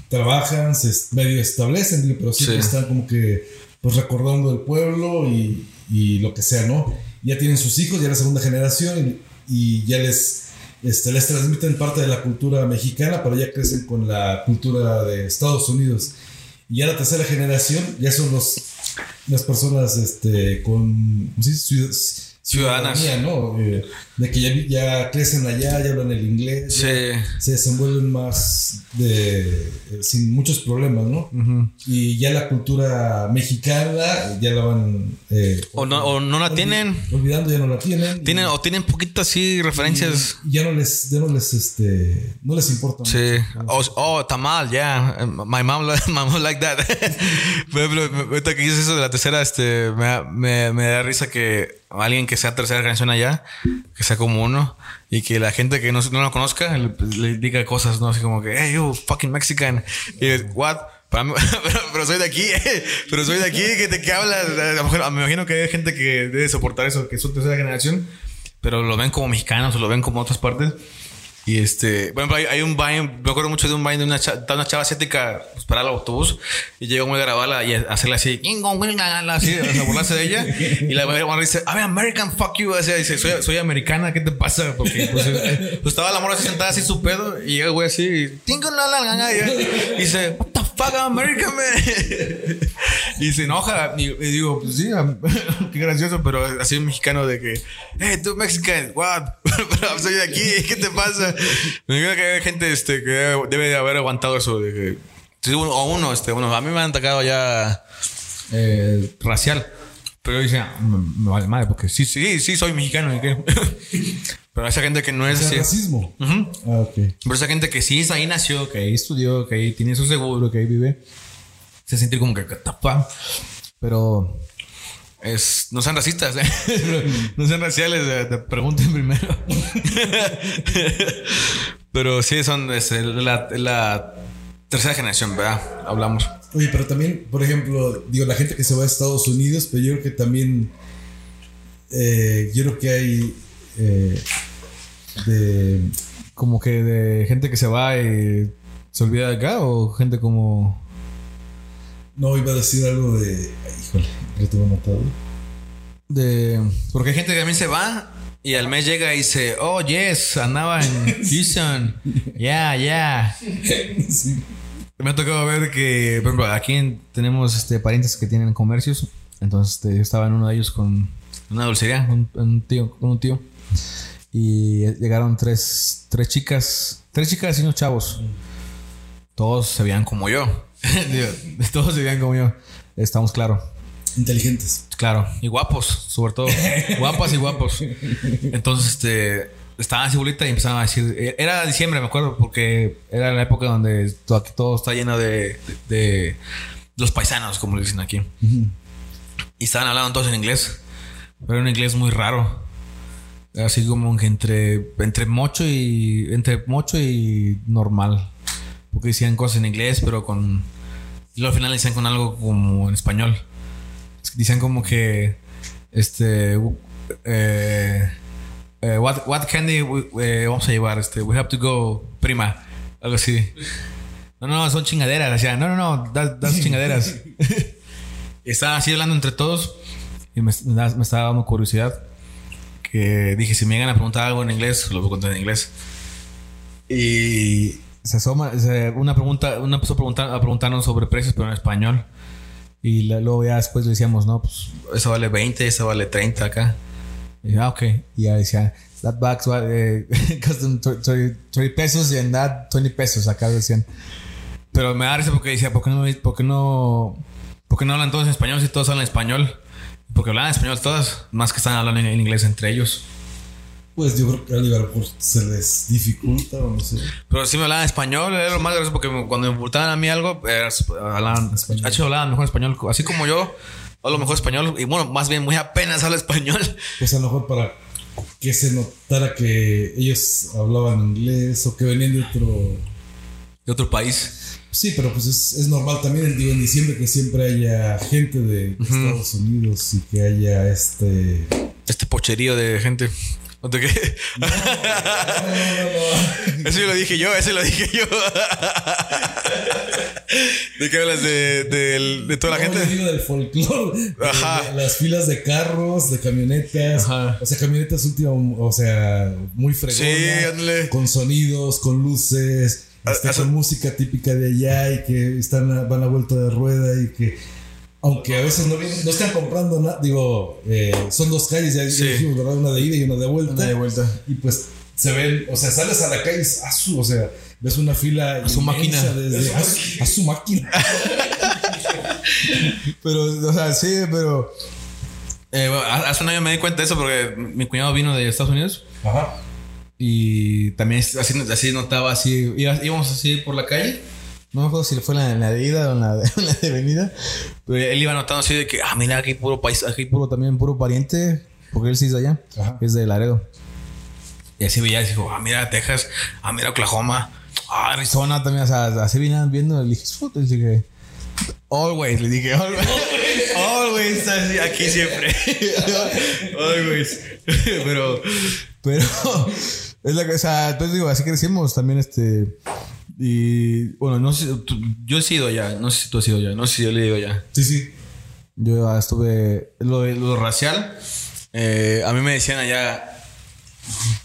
Trabajan, se medio establecen, pero siempre Sí. están como que, pues recordando el pueblo y, y lo que sea, ¿no? Ya tienen sus hijos, ya la segunda generación y, y ya les, este, les transmiten parte de la cultura mexicana, pero ya crecen con la cultura de Estados Unidos. Y ya la tercera generación ya son los, las personas este, con. Ciudad- Ciudadanas. ¿no? Eh, de que ya, ya crecen allá, ya hablan el inglés, Sí. ya se desenvuelven más de, eh, sin muchos problemas, ¿no? Y ya la cultura mexicana ya la van... eh, O no, o no la tienen. Olvidando, ya no la tienen. Tienen, y- o tienen poquito así referencias. y ya no les, ya no les, este, no les importa. Sí. Oh, oh, tamal, yeah. My mom, my mom like that. Por ejemplo, ahorita que dices eso de la tercera, este, me, da- me, me da risa que alguien que sea tercera generación allá, que sea como uno, y que la gente que no, no lo conozca le, le diga cosas, ¿no? Así como que, hey, you fucking Mexican. Y es, what? Pero, pero soy de aquí, pero soy de aquí, que te que hablas. Me imagino que hay gente que debe soportar eso, que es su tercera generación, pero lo ven como mexicanos o lo ven como otras partes. Y este, bueno, hay, hay un Vine, me acuerdo mucho de un Vine de una, cha- de una chava asiática pues, para el autobús y llegó a grabarla y a hacerle así, así, o burlarse de ella. Y la mujer dice, I'm American, fuck you. O sea, dice, soy, soy americana, ¿qué te pasa? Porque pues, eh, pues, estaba la morra así sentada así su pedo y llega el güey así, y dice, What the fuck, American, man. y se enoja y, y digo, pues sí, qué gracioso, pero así un mexicano de que, hey, tú Mexican, what? pero soy de aquí, ¿qué te pasa? Me imagino que hay gente este, que debe de haber aguantado eso de que, uno- o uno, este, bueno, a mí me han atacado ya eh, racial. Pero dice, "Ah, me, vale madre, porque sí, sí, sí, soy mexicano. ¿y qué?" Pero esa gente que no es O sea, así. racismo. Ujú. Ah, ok. Pero esa gente que sí es ahí nació, que ahí estudió, que ahí tiene su seguro, que ahí vive, se siente como que "What the fuck?". Pero es, no sean racistas, ¿eh? no sean raciales, eh, te pregunten primero. Pero sí, son es la, la tercera generación, ¿verdad? Hablamos. Oye, pero también, por ejemplo, digo, la gente que se va a Estados Unidos, pero yo creo que también, eh, yo creo que hay eh, de... Como que de gente que se va y se olvida de acá, o gente como. No, iba a decir algo de... ay, híjole, lo tengo anotado. De. Porque hay gente que también se va y al mes llega y dice, oh, yes, andaba en Houston. Yeah, yeah. Sí. Me ha tocado ver que, por ejemplo, aquí en- tenemos este, parientes que tienen comercios. Entonces este, estaba en uno de ellos con una dulcería, un, un tío, con un tío. Y llegaron tres, tres chicas, tres chicas y unos chavos. Todos se veían como yo. Todos se veían como yo. Estamos claros. Inteligentes. Claro, y guapos, sobre todo. Guapas y guapos. Entonces, este, estaban así bolita y empezaban a decir. Era diciembre, me acuerdo, porque era la época donde todo, aquí todo está lleno de, de, de los paisanos, como le dicen aquí. Y estaban hablando todos en inglés, pero era un inglés muy raro. Así como que entre, entre mocho y. entre mocho y normal. Porque decían cosas en inglés, pero con. Y luego al final decían con algo como en español. Dicen como que este eh, eh, what, what candy we- eh, vamos a llevar este we have to go prima algo así no, no, son chingaderas. Decía, no, no, no, das, das chingaderas. estaban así hablando entre todos y me, me estaba dando curiosidad. Que dije, si me llegan a preguntar algo en inglés, lo voy a contar en inglés. Y se asoma, se- una pregunta, una empezó a, preguntar, a preguntarnos sobre precios, pero en español. Y la- luego ya después le decíamos, no, pues eso vale 20, eso vale 30 acá. Y ah, ok. Y ya decía, that box vale, eh, custom 30 30 pesos y en that 20 pesos acá decían. Pero me da risa porque decía, ¿por qué no, por qué no, por qué no hablan todos en español si todos hablan español? Porque hablan español todas, más que están hablando en, en inglés entre ellos. Pues yo creo que a mejor se les dificulta o no sé. Pero sí me hablaban español, era lo más gracioso porque cuando me preguntaban a mí algo, hablaban, Español. Hacho hablaban mejor español, así como yo, hablo mejor español, y bueno, más bien muy apenas hablo español. Pues a lo mejor para que se notara que ellos hablaban inglés o que venían de otro. De otro país. Sí, pero pues es, es normal también, digo, en diciembre que siempre haya gente de, de Estados Unidos y que haya este. Este pocherío de gente. ¿O de qué? Eso lo dije yo, eso lo dije yo. ¿De qué hablas? ¿De, de, de toda la No, yo gente? digo del folclore. de- Ajá. de las filas de carros, de camionetas. Ajá. O sea, camionetas última, o sea, muy fregonas. Sí, ándale. Con sonidos, con luces, Ah, este, eso- con música típica de allá y que están a- van a vuelta de rueda y que. Aunque a veces no, vienen- no están comprando nada, digo, eh, son dos calles, ya Sí. dijimos, ¿verdad? Una de ida y una de vuelta. Una de vuelta. Y pues se ven, o sea, sales a la calle dices, "Ah, su", o sea, ves una fila a su máquina. desde, a, su, a su máquina. Pero, o sea, sí, pero. eh, bueno, hace un año me di cuenta de eso porque mi cuñado vino de Estados Unidos. Ajá. Y también así, así notaba así. íbamos así por la calle. No me acuerdo si fue la, la de ida o la de, la de venida. Pero él iba notando así de que, ah, mira, aquí puro país, aquí puro también, puro pariente. Porque él sí es de allá. Ajá. Es de Laredo. Y así veía y dijo, ah, mira Texas, ah, mira Oklahoma, ah, Arizona también. O sea, así venían viendo. Le dije, le dije, always, le dije, always. always, así, aquí siempre. always. pero, pero, es la cosa, entonces digo, así crecimos también, este. Y bueno, no sé, tú- yo he sido allá, no sé si tú has ido allá, no sé si yo le digo allá. Sí, sí. Yo ah, estuve, lo, lo racial, eh, a mí me decían allá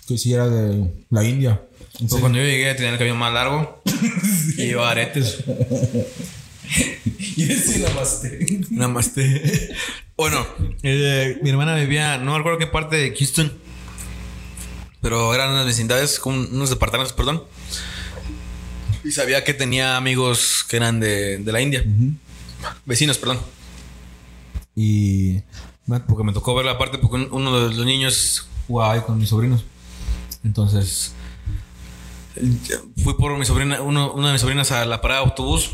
que si era de la India. Pero cuando yo llegué tenía el cabello más largo y llevaba aretes. Y decía namaste. Namaste. bueno, eh, mi hermana vivía, no recuerdo qué parte de Houston, pero eran unas vecindades, con unos departamentos, perdón. Y sabía que tenía amigos que eran de, de la India. Vecinos, perdón. Y porque me tocó ver la parte porque un- uno de los niños jugaba ahí con mis sobrinos. Entonces fui por mi sobrina, uno- una de mis sobrinas a la parada de autobús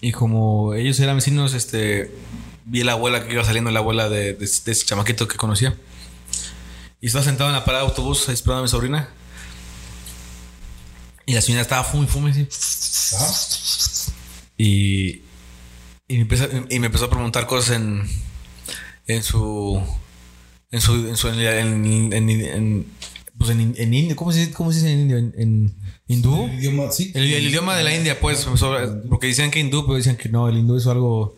y como ellos eran vecinos, este vi a la abuela que iba saliendo, la abuela de, de- de ese chamaquito que conocía. Y estaba sentado en la parada de autobús esperando a mi sobrina. Y la señora estaba fume, fume, así. Y, y, me empezó, y me empezó a preguntar cosas en, en su. En su. En, su, en, en, en- pues en, en indio. ¿Cómo se, ¿Cómo se dice en indio? ¿En, en hindú? El idioma, sí. El, el idioma de la India, pues, sobre- porque decían que hindú, pero decían que no, el hindú es algo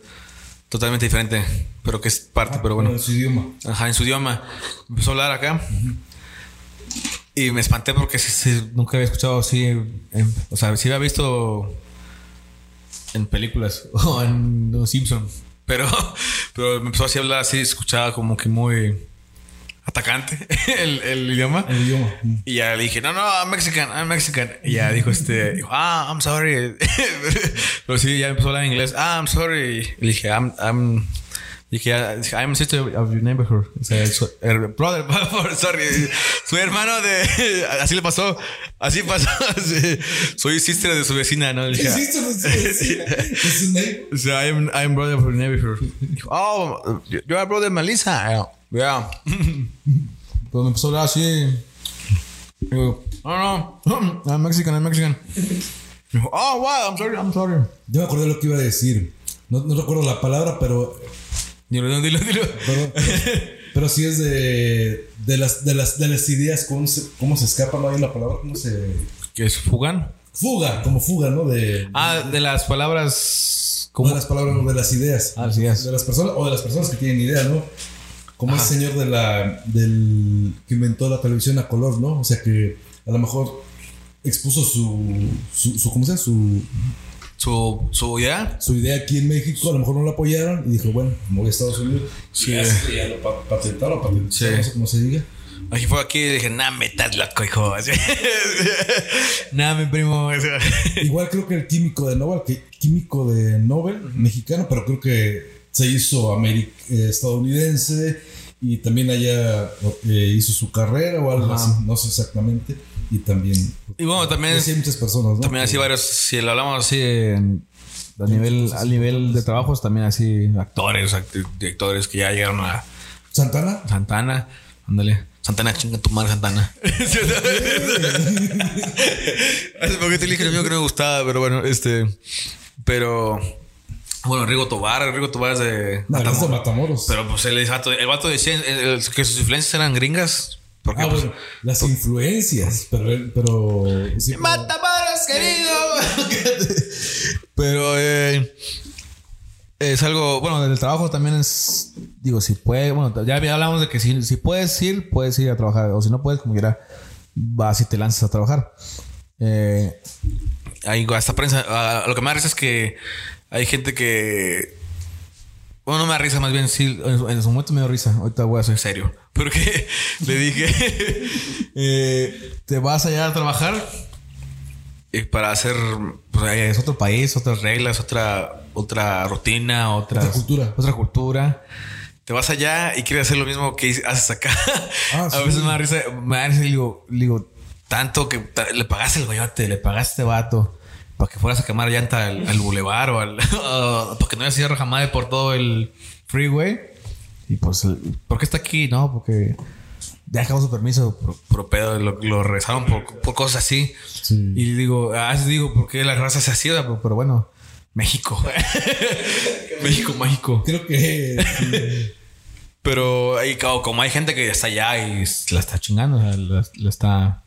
totalmente diferente, pero que es parte, pero bueno. En su idioma. Ajá, en su idioma. Empezó a hablar acá. Y me espanté porque sí- sí, nunca había escuchado así. en- o sea, sí había visto en películas o en Los Simpson. Pero, pero me empezó así a hablar así, escuchaba como que muy atacante el, el idioma. El idioma. Y ya le dije, no, no, I'm Mexican, I'm Mexican. Y ya dijo este, dijo, ah, I'm sorry. Pero sí, ya empezó a hablar en inglés. Ah, I'm sorry. Y le dije, I'm, I'm, dije, I'm sister of your neighborhood. O sea, so- er, brother, por favor, sorry. Soy hermano de, así le pasó, así pasó. Sí. Soy sister de su vecina, ¿no? Le ¿Qué dije, sé. Es su name. o sea, I'm, I'm brother of your neighborhood. Oh, you're a brother Melissa. Yeah. Pero me empezó a hablar así. Digo, no, no, I'm Mexican, I'm Mexican. Oh, wow, I'm sorry, I'm sorry. Yo me acordé lo que iba a decir. No, no recuerdo la palabra, pero, Dilo, dilo, dilo. pero, pero sí es de, de, las, de, las, de las ideas, cómo se, cómo se escapa, no hay una palabra, cómo se... ¿Qué es Fugan? fuga, como fuga, ¿no? De, Ah, de las palabras. ¿Cómo? de las palabras, de las ideas. Ah, las ideas. De las personas, o de las personas que tienen idea, ¿no? Como ese señor de la, del, que inventó la televisión a color, ¿no? O sea que a lo mejor expuso su, su, su ¿cómo se llama? Su, Su, su idea. su idea aquí en México, a lo mejor no lo apoyaron y dijo, bueno, me voy a Estados Unidos. Sí. Y ya, lo pa- patentaron, patentaron, Sí. no sé cómo se diga. Aquí fue aquí y dije, nah, me estás loco, hijo. Nah, mi primo. Igual creo que el químico de Nobel, que químico de Nobel, mexicano, pero creo que se hizo ameri- eh, estadounidense y también allá eh, hizo su carrera o algo Ajá. así, no sé exactamente. Y también. Y bueno, también, Sí, hay muchas personas, ¿no? también así varios, si lo hablamos así en- a nivel, a nivel de trabajos, también así actores, act- directores que ya llegaron a Santana. Santana. Ándale. Santana, chinga tu madre, Santana. Hace poquito le dije al mío que no me gustaba, pero bueno, este. Pero. Bueno, Rigo Tobar, Rigo Tobar es de. Es de Matamoros. Matamoros. Pero pues el vato, el vato decía el- el- que sus influencias eran gringas. Porque ah, pues, bueno, las influencias, pero. pero sí, Matamoros, querido. Pero eh, es algo, bueno, del trabajo también es, digo, si puedes, bueno, ya hablamos de que si, si puedes ir, puedes ir a trabajar, o si no puedes, como quiera, vas y te lanzas a trabajar. Eh, hay hasta prensa, lo que me da risa es que hay gente que, bueno, no me da risa, más bien sí, en, su- en su momento me dio risa, ahorita voy a ser serio, porque le dije, eh, te vas allá a trabajar y para hacer, pues es otro país, otras reglas, otra, otra rutina, otras- Otra cultura. Otra cultura. Te vas allá y quieres hacer lo mismo que haces acá. Ah, a sí. veces me da risa, me da risa y digo, digo, tanto que le pagaste el goyote, le pagaste este vato para que fueras a quemar llanta al, al bulevar o al, para que no haya cierre jamás por todo el freeway. Y pues, ¿por qué está aquí? No, porque ya dejamos su permiso pedo, lo, lo regresaron por, por cosas así. Sí. Y digo, a veces digo, ¿por qué la raza se así? Pero, pero bueno, México. México mágico. Creo que. sí, Pero ahí, como, como hay gente que está allá y la está chingando, o sea, la, la está.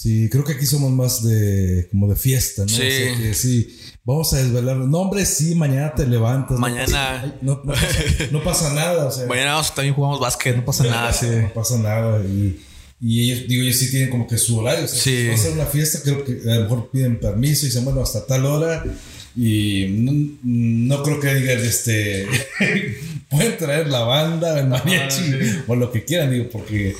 Sí, creo que aquí somos más de como de fiesta, ¿no? Sí. O sea que sí, vamos a desvelar. No, hombre, sí, mañana te levantas. no Mañana- pasa- No, no pasa, no pasa nada, o sea. Mañana vamos- también jugamos básquet, no pasa nada. Sí. No pasa nada. Y, y ellos, digo, ellos sí tienen como que su horario. O sea, Sí. si va a hacer una fiesta, creo que a lo mejor piden permiso y dicen, bueno, hasta tal hora. Y no, no creo que digan, este, pueden traer la banda, el mariachi o lo que quieran, digo, porque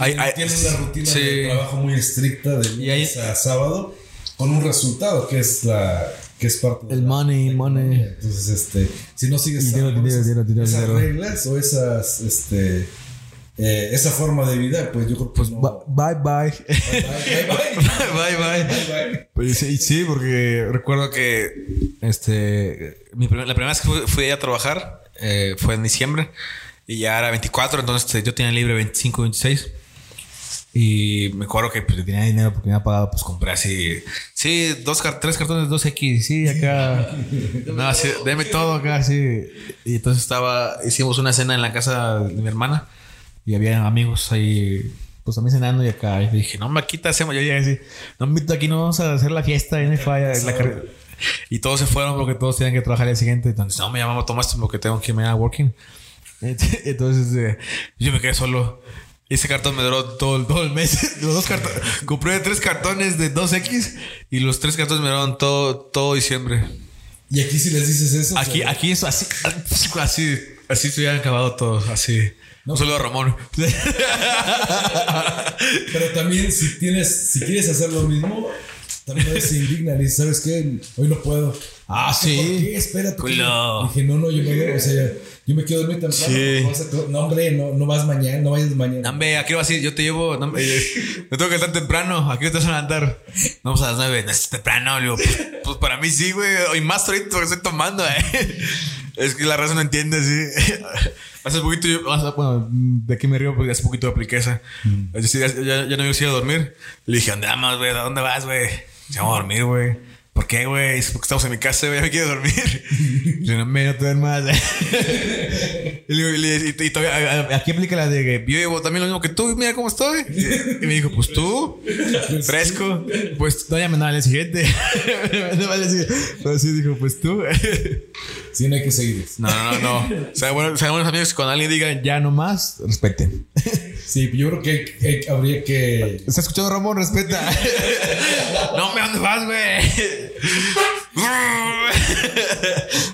Hay- hay- tienen una rutina sí. de trabajo muy estricta de lunes a sábado con un resultado que es la que es parte de El la- money, money. entonces este si no sigues Dinero, esas- dinero, dinero, dinero, esas dinero. reglas o esas este eh, esa forma de vida pues yo creo que no Ba- Bye bye. bye, bye, bye. bye bye. Bye, bye. Pues sí, sí, porque recuerdo que este mi primer- la primera vez que fui, fui allá a trabajar eh, fue en diciembre y ya era 24, entonces este, yo tenía libre 25, 26. Y me acuerdo que pues, tenía dinero porque me había pagado, pues compré así, sí, dos, tres cartones de 2X, sí, acá, no, así, deme todo acá, sí. Y entonces estaba, hicimos una cena en la casa de mi hermana y había amigos ahí, pues también cenando y acá. Y dije, no, me quita, hacemos. Yo llegué así, no, aquí no vamos a hacer la fiesta en el falla, en la carrera. Y todos se fueron porque todos tenían que trabajar el siguiente. Entonces, no, me llamamos Tomás porque tengo que irme a working. Entonces, eh, yo me quedé solo. Ese cartón me duró todo, el- todo el mes. Los dos cartones. Compré tres cartones de 2X y los tres cartones me duraron todo, todo diciembre. y aquí si les dices eso Aquí, o sea, aquí eso así, así, así se hubieran acabado todos, así. Un saludo a Ramón. pero también si tienes si quieres hacer lo mismo también a se indignan y sabes qué hoy no puedo Ah, ¿Por qué? Espérate. Culo. Dije, no, no, yo me, o sea, yo me quedo muy temprano. Sí. Vas a- no, hombre, no, no vas mañana, no vayas mañana. Nambe, aquí va así, yo te llevo. No tengo que estar temprano. Aquí te vas a levantar. Vamos a las nueve. No es temprano. Le digo, pues, pues para mí sí, güey. Y más ahorita porque estoy tomando, eh. Es que la raza no entiende, sí. Hace poquito yo, hace- bueno, de aquí me río porque hace poquito apliqué esa. Es decir, ya, ya, ya no me iba a ir a dormir. Le dije, ¿dónde vamos, güey? ¿A dónde vas, güey? Ya vamos a dormir, güey. ¿Por qué, güey? Porque estamos en mi casa, güey, ya me quiero dormir. Yo, no me, no te duermas. y, le y y- todavía, a- a- aquí aplica la de que yo también lo mismo que tú, mira cómo estoy. Y me dijo, pues tú, fresco. Pues ya me andaba al siguiente. Me al siguiente. Pero sí dijo, pues tú. Sí, no hay que seguir. No, no, no. O sea, bueno, sean buenos amigos que cuando alguien diga ya no más, respeten. Sí, yo creo que hay- habría que. ¿Está escuchando Ramón? Respeta. no, me ¿dónde vas, güey?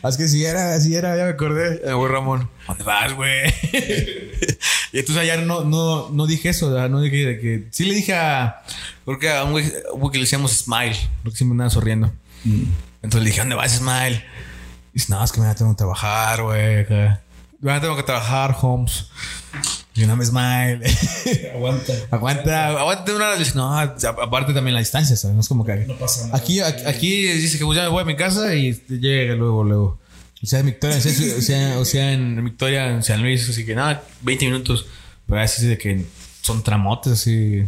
es que si era, así era, ya me acordé. Eh, Güey, Ramón, ¿dónde vas, güey? y entonces allá no, no, no dije eso, ¿verdad? no dije de que. Sí le dije a. Creo que a un güey, que le decíamos Smile, porque siempre andaba sonriendo. Entonces le dije, ¿dónde vas, Smile? Dice, no, es que me tengo que trabajar, güey. Mañana tengo que trabajar, Holmes. Y no me Smile. Aguanta. Aguanta, aguanta una hora. No, aparte también la distancia, ¿sabes? No es como que. No pasa nada. Aquí, aquí, aquí dice que pues, ya me voy a mi casa y llega luego, luego. O sea, en Victoria, o sea, o sea, o sea, en Victoria, en San Luis, así que nada, 20 minutos. Pero así de que son tramotes, así.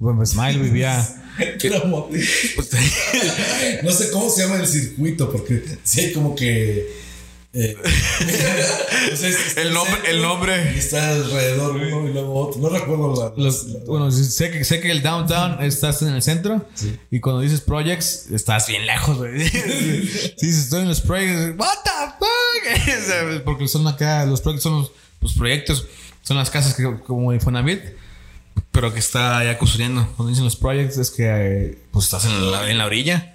Bueno, Smile vivía. Tramo. pues, No sé cómo se llama el circuito, porque sí hay como que. eh, El nombre- centro el nombre. Está alrededor uno y luego otro. No recuerdo la. los- la- bueno, sí, sé que, sé que el downtown estás en el centro y cuando dices projects estás bien lejos, güey. Si dices estoy en los projects, what the fuck? Porque son acá, los projects son los, los proyectos, son las casas que, como Infonavit, pero que está allá construyendo. Cuando dicen los projects es que eh, pues estás en la, en la orilla.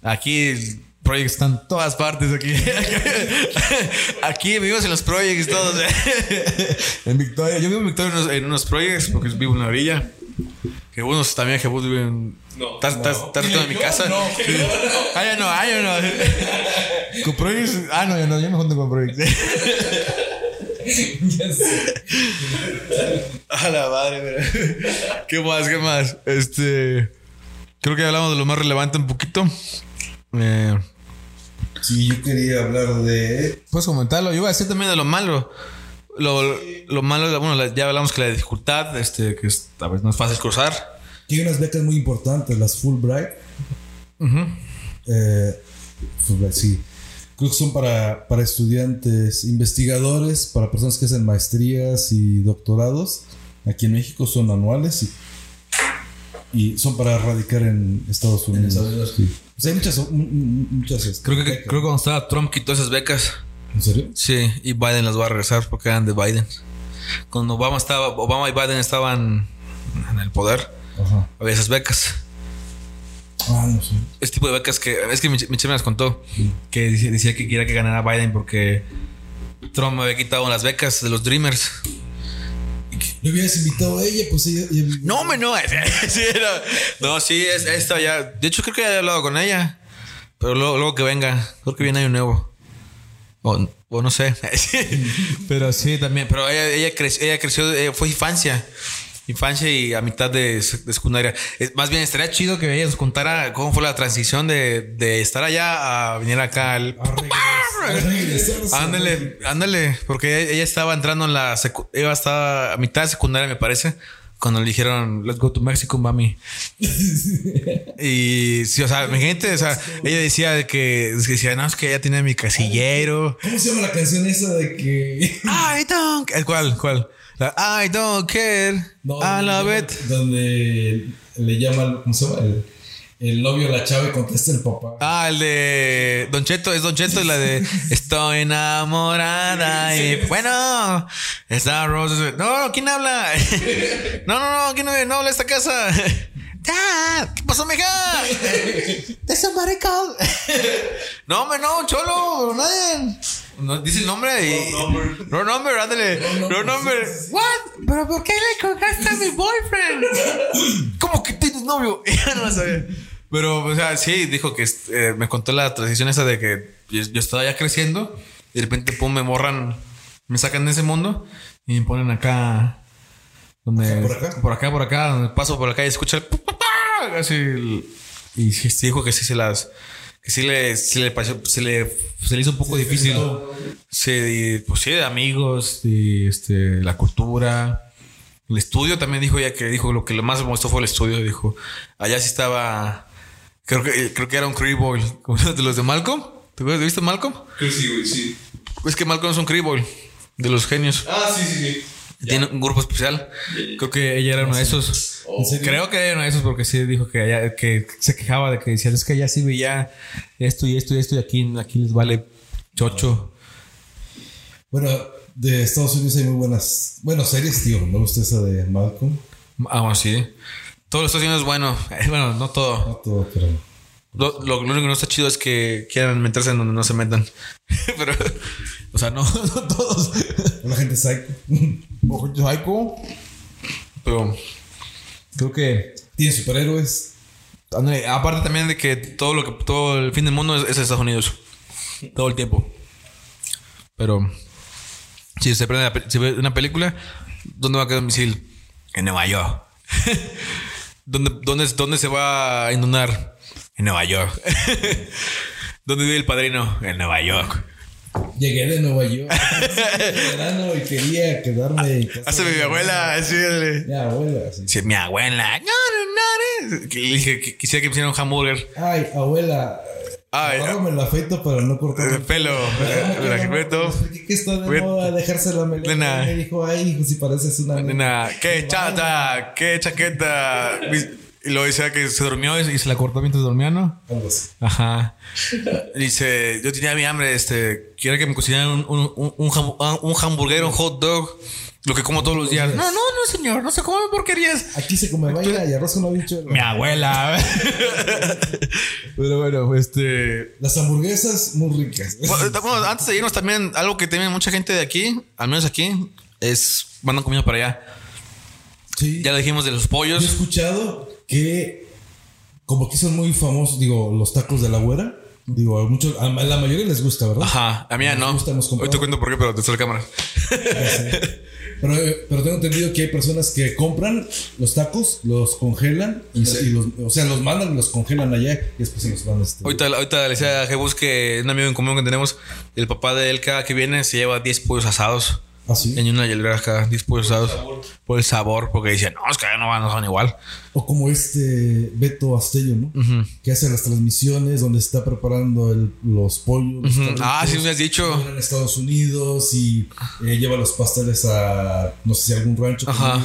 Aquí projects están en todas partes aquí. aquí vivimos en los projects todos. en Victoria, yo vivo en Victoria en unos, en unos projects porque vivo en la orilla. Que unos también que vos viven. No. Estás estás- estás en mi Yo casa. no. Ah, ya no, ah, ya no. Con projects. Ah, no, ya no, yo me junto con projects. Ya sé. A la madre, pero- ¿Qué más? ¿Qué más? Este. Creo que hablamos de lo más relevante un poquito. Eh, Sí, yo quería hablar de. Puedes comentarlo. Yo iba a decir también de lo malo. Lo, lo malo, bueno, ya hablamos que la dificultad, este, que es, a veces no es fácil cruzar. Hay unas becas muy importantes, las Fulbright. Eh, Fulbright, sí. Creo que son para, para estudiantes investigadores, para personas que hacen maestrías y doctorados. Aquí en México son anuales y, y son para radicar en Estados Unidos. Sí. Pues hay muchas. mu- mu- muchas este, Creo que, becas. creo que cuando estaba Trump quitó esas becas. ¿En serio? Sí, y Biden las va a regresar porque eran de Biden. Cuando Obama estaba, Obama y Biden estaban en el poder, Ajá. había esas becas. Ah, no sé. Este tipo de becas que es que Mich- Michelle me las contó que decía, decía que quería que ganara Biden porque Trump me había quitado las becas de los Dreamers. Hubieras invitado a ella, pues ella. ella- No, me no. sí, era- no, sí, es, esta ya. De hecho, creo que ya he hablado con ella. Pero luego, luego que venga, creo que viene año nuevo. O, o no sé. pero sí, también. Pero ella, ella, creció, ella creció, eh, fue infancia. Infancia y a mitad de, de secundaria. Es- más bien, estaría chido que ella nos contara cómo fue la transición de, de estar allá a venir acá al. Ándale, ándale, porque ella, estaba entrando en la secu- ella estaba a mitad de secundaria, me parece, cuando le dijeron, let's go to Mexico, mami. y sí, o sea, mi gente, o sea, ella decía de que, decía, no, es que ella tiene mi casillero. ¿Cómo se llama la canción esa de que.? I don't. ¿Cuál? ¿Cuál? La, I don't care. I love it. Donde le llama, ¿cómo se llama? El, el novio a la chava y contesta el papá. Ah, el de Don Cheto, es Don Cheto y la de Estoy enamorada y bueno, está Rose. No, ¿quién habla? No, no, no, ¿quién no, no habla esta casa? Dad, ¿qué pasó, mija? Somebody called. No, hombre, no, cholo, nadie. No, dice el nombre y. No number, ándale. No number. What? ¿Pero por qué le colgaste a mi boyfriend? ¿Cómo que tienes novio? Ya no lo sabía. Pero, o sea, sí, dijo que eh, me contó la transición esa de que yo, yo estaba ya creciendo y de repente, pum, me morran, me sacan de ese mundo y me ponen acá. Donde, ¿Por acá? Por acá, por acá, donde paso por acá y escucho el. Así. el- y dijo que sí se las. Que sí le, sí le pareció, se le, se le hizo un poco difícil. Sí, pues sí, de amigos, y este, la cultura. El estudio también dijo ya que dijo lo que lo más me gustó fue el estudio. Dijo, allá sí estaba. Creo que, creo que era un Cree Boy, como de los de Malcolm. ¿Te? ¿Viste Malcolm? Creo que sí, güey, sí. Es que Malcolm es un Cree Boy, de los genios. Ah, sí, sí, sí. Tiene un grupo especial. Creo que ella era uno de esos. ¿En serio? Creo que era uno de esos porque sí dijo que, que se quejaba de que decía, es que allá sí veía esto y esto y esto y aquí, aquí les vale chocho. Bueno, de Estados Unidos hay muy buenas, bueno, series, tío. Me gusta esa de Malcolm. Ah, bueno, sí. Todo lo está haciendo es bueno. Eh, Bueno, no todo. No todo, pero. Lo único que no está chido es que quieran meterse en donde no se metan. Pero, o sea, no, no todos. La gente psycho. Psycho. Pero creo que Tiene superhéroes. Aparte también de que todo lo que todo el fin del mundo es, es Estados Unidos. Todo el tiempo. Pero si se prende la si ve una película, ¿dónde va a quedar un misil? En Nueva York. ¿Dónde, dónde, ¿Dónde se va a inundar? En Nueva York. ¿Dónde vive el padrino? En Nueva York. Llegué de Nueva York. verano y quería quedarme en casa. Hace mi abuela, sí. Mi abuela, sí. Sí, mi abuela. No, no, no. Que Le dije que quisiera que me hicieran un hamburger. Ay, abuela. Ay, ahora me la afeito para no cortar El pelo. Me la meto. ¿Qué está de moda dejarse la melena? Nena. Me dijo, ay, hijo, si pareces una Nena, qué chata, qué chaqueta. Y luego decía que se durmió y se la cortó mientras dormía, ¿no? Ajá. Dice, yo tenía mi hambre, este, quiero que me cocinaran un, un, un, ah, un hamburguero, un hot dog, lo que como todos los días. No, no, no, señor, no se come porquerías. Aquí se come vaina y arroz con habichuela. Mi abuela. Pero bueno, este... Las hamburguesas muy ricas. Bueno, bueno, antes de irnos también, algo que tiene mucha gente de aquí, al menos aquí, es mandan comida para allá. Sí. Ya le dijimos de los Yo he pollos. escuchado que como que son muy famosos, digo, los tacos de la güera. Digo, a muchos, a la mayoría les gusta, ¿verdad? Ajá, a mí no. gusta. Hoy te cuento por qué, pero te la cámara. Pero, eh, pero tengo entendido que hay personas que compran los tacos, los congelan y, y los, o sea, los mandan y los congelan allá y después se los van este, Ahorita, ahorita le decía a Jebus que un amigo en común que tenemos, el papá de él cada que viene se lleva 10 pollos asados. Así. En una hielera acá, 10 pollos asados. Por el sabor, porque decía, no, es que no van, no son igual. O como este Beto Astello, ¿no? Que hace las transmisiones donde está preparando el- los pollos. los. Ah, sí me has dicho. En Estados Unidos y eh, lleva los pasteles a no sé si algún rancho, Ajá.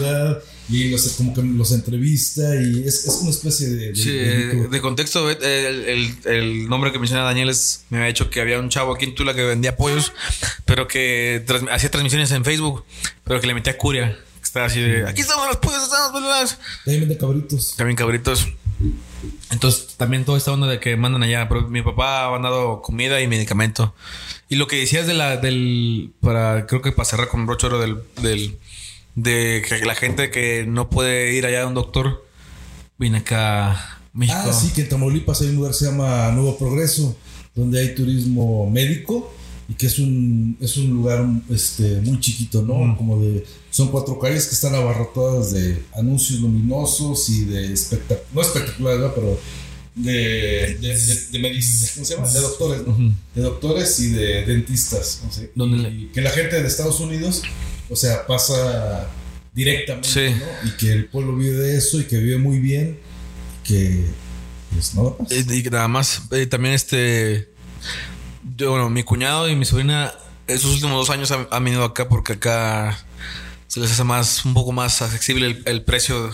Y los, como que los entrevista y es, es una especie de, de- Sí, de de contexto, el, el- el nombre que menciona Daniel es, me había dicho que había un chavo aquí en Tula que vendía pollos, pero que trans- hacía transmisiones en Facebook, pero que le metía curia. Que estaba así de, aquí estamos los pollos bla, bla". También vende cabritos. También cabritos. Entonces, también toda esta onda de que mandan allá. Pero mi papá ha mandado comida y medicamento. Y lo que decías de la, del, para, creo que para cerrar con broche de oro del, del, de que la gente que no puede ir allá a un doctor, viene acá a México. Ah, sí, que en Tamaulipas hay un lugar que se llama Nuevo Progreso, donde hay turismo médico y que es un, es un lugar este, muy chiquito, ¿no? Como de. Son cuatro calles que están abarrotadas de anuncios luminosos y de espectac no espectaculares, ¿verdad? Pero de, de, de, de medic- ¿cómo se llama? De doctores, ¿no? De doctores y de dentistas, no. Donde Y que la gente de Estados Unidos, o sea, pasa directamente, Sí. ¿no? Y que el pueblo vive de eso y que vive muy bien, que pues nada más. Y que nada más, eh, también este. Yo, bueno, mi cuñado y mi sobrina, esos últimos dos años han, han venido acá porque acá se les hace más, un poco más accesible el, el precio.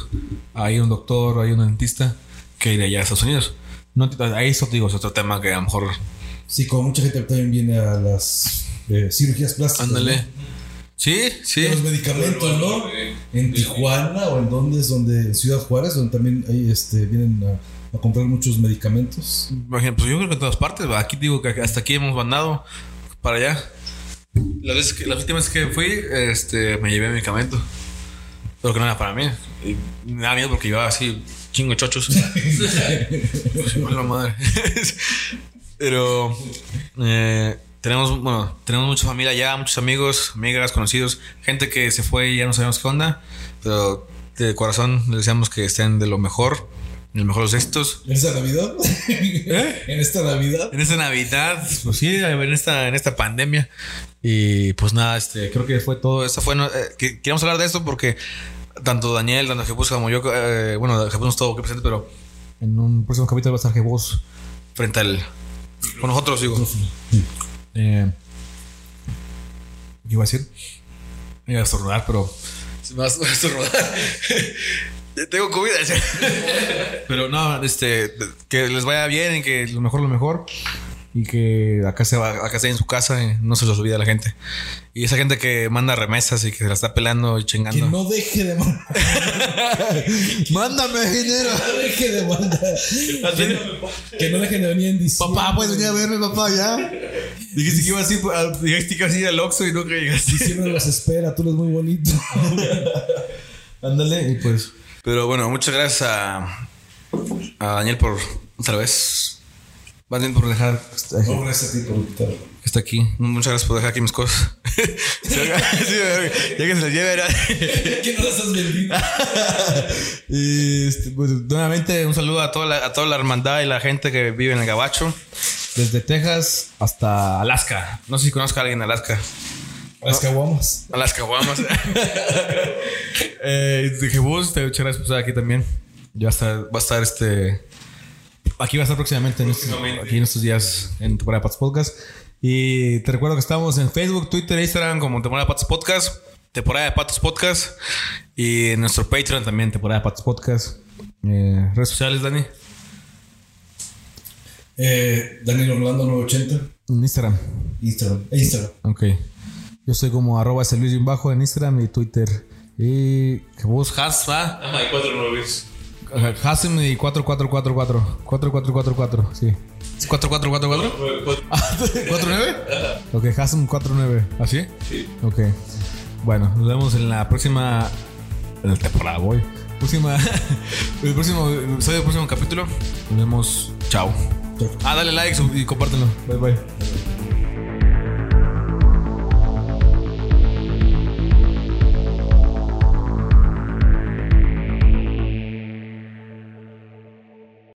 Hay un doctor, hay un dentista que ir allá a Estados Unidos. No, ahí eso digo, es otro tema que a lo mejor. Sí, como mucha gente también viene a las eh, cirugías plásticas. Ándale. ¿no? Sí, sí. De los medicamentos, ¿no? En Tijuana o en donde es donde en Ciudad Juárez, donde también ahí este, vienen a, a comprar muchos medicamentos. Imagina, pues yo creo que en todas partes. ¿va? Aquí digo que hasta aquí hemos mandado para allá. Las, veces que, las últimas que fui, este, me llevé medicamento. Pero que no era para mí. Y me da miedo porque llevaba así chingo chochos. Pues, la madre. Pero eh, tenemos, bueno, tenemos mucha familia allá, muchos amigos, amigas, conocidos, gente que se fue y ya no sabemos qué onda. Pero de corazón les deseamos que estén de lo mejor, en el mejor de los éxitos. ¿En esta Navidad? en esta Navidad. En esta Navidad, pues sí, en esta, en esta pandemia. Y pues nada, este, creo que fue todo. Esta fue, no, eh, que- queríamos hablar de esto porque tanto Daniel, tanto Jesús como yo, eh, bueno, Jesús no estuvo aquí presente, pero En un próximo capítulo va a estar Jebos frente al. Con nosotros, digo. Eh, ¿Qué iba a decir? Iba a estornudar, pero. Se me va a estornudar. Ya Tengo COVID. Pero no, este, que les vaya bien y que lo mejor, lo mejor. Y que acá se va, acá esté en su casa y no se los olvide a la gente. Y esa gente que manda remesas y que se la está pelando y Que chingando. no deje de mandar. Mándame dinero. No deje de mandar. Que no dejen de venir en diciembre. Papá, puedes venir a verme, papá, ya. Dijiste que iba así, al- dijiste que iba así al Oxxo y no que llegaste. Diciembre los espera, tú eres muy bonito. Ándale, y pues. Pero bueno, muchas gracias a, a Daniel por otra vez. Más bien por dejar que No, gracias a ti por invitarme. está aquí. Muchas gracias por dejar aquí mis cosas. Sí, ya que se las lleve, era. ¿Qué no las has vendido? Y este, pues, nuevamente un saludo a toda, la, a toda la hermandad y la gente que vive en el Gabacho. Desde Texas hasta Alaska. No sé si conozca a alguien en Alaska. Las caguamas. A las caguamas. eh, de Jebus, te por estar aquí también. Ya está, va a estar este. Aquí va a estar próximamente, en estos- aquí en estos días en Temporada Pats Podcast. Y te recuerdo que estamos en Facebook, Twitter Instagram como Temporada Patos Podcast, Temporada de Patos Podcast y en nuestro Patreon también, Temporada de Patos Podcast. Eh, redes sociales, Dani. Eh, Daniel Orlando 980. En Instagram. Instagram. Instagram. Ok. Yo soy como arroba ese Luis bajo en Instagram y Twitter. Y Jebus Has, va. Ajá, cuatro novios. Hasim y 4444. 4444, sí. ¿Es 4444? ¿49? Ok, Hasim 49. ¿Así? Sí. Ok. Bueno, nos vemos en la próxima. En la temporada, voy. Próxima. el próximo episodio, el próximo capítulo. Nos vemos. Chao. Ah, dale like y compártelo. Bye bye.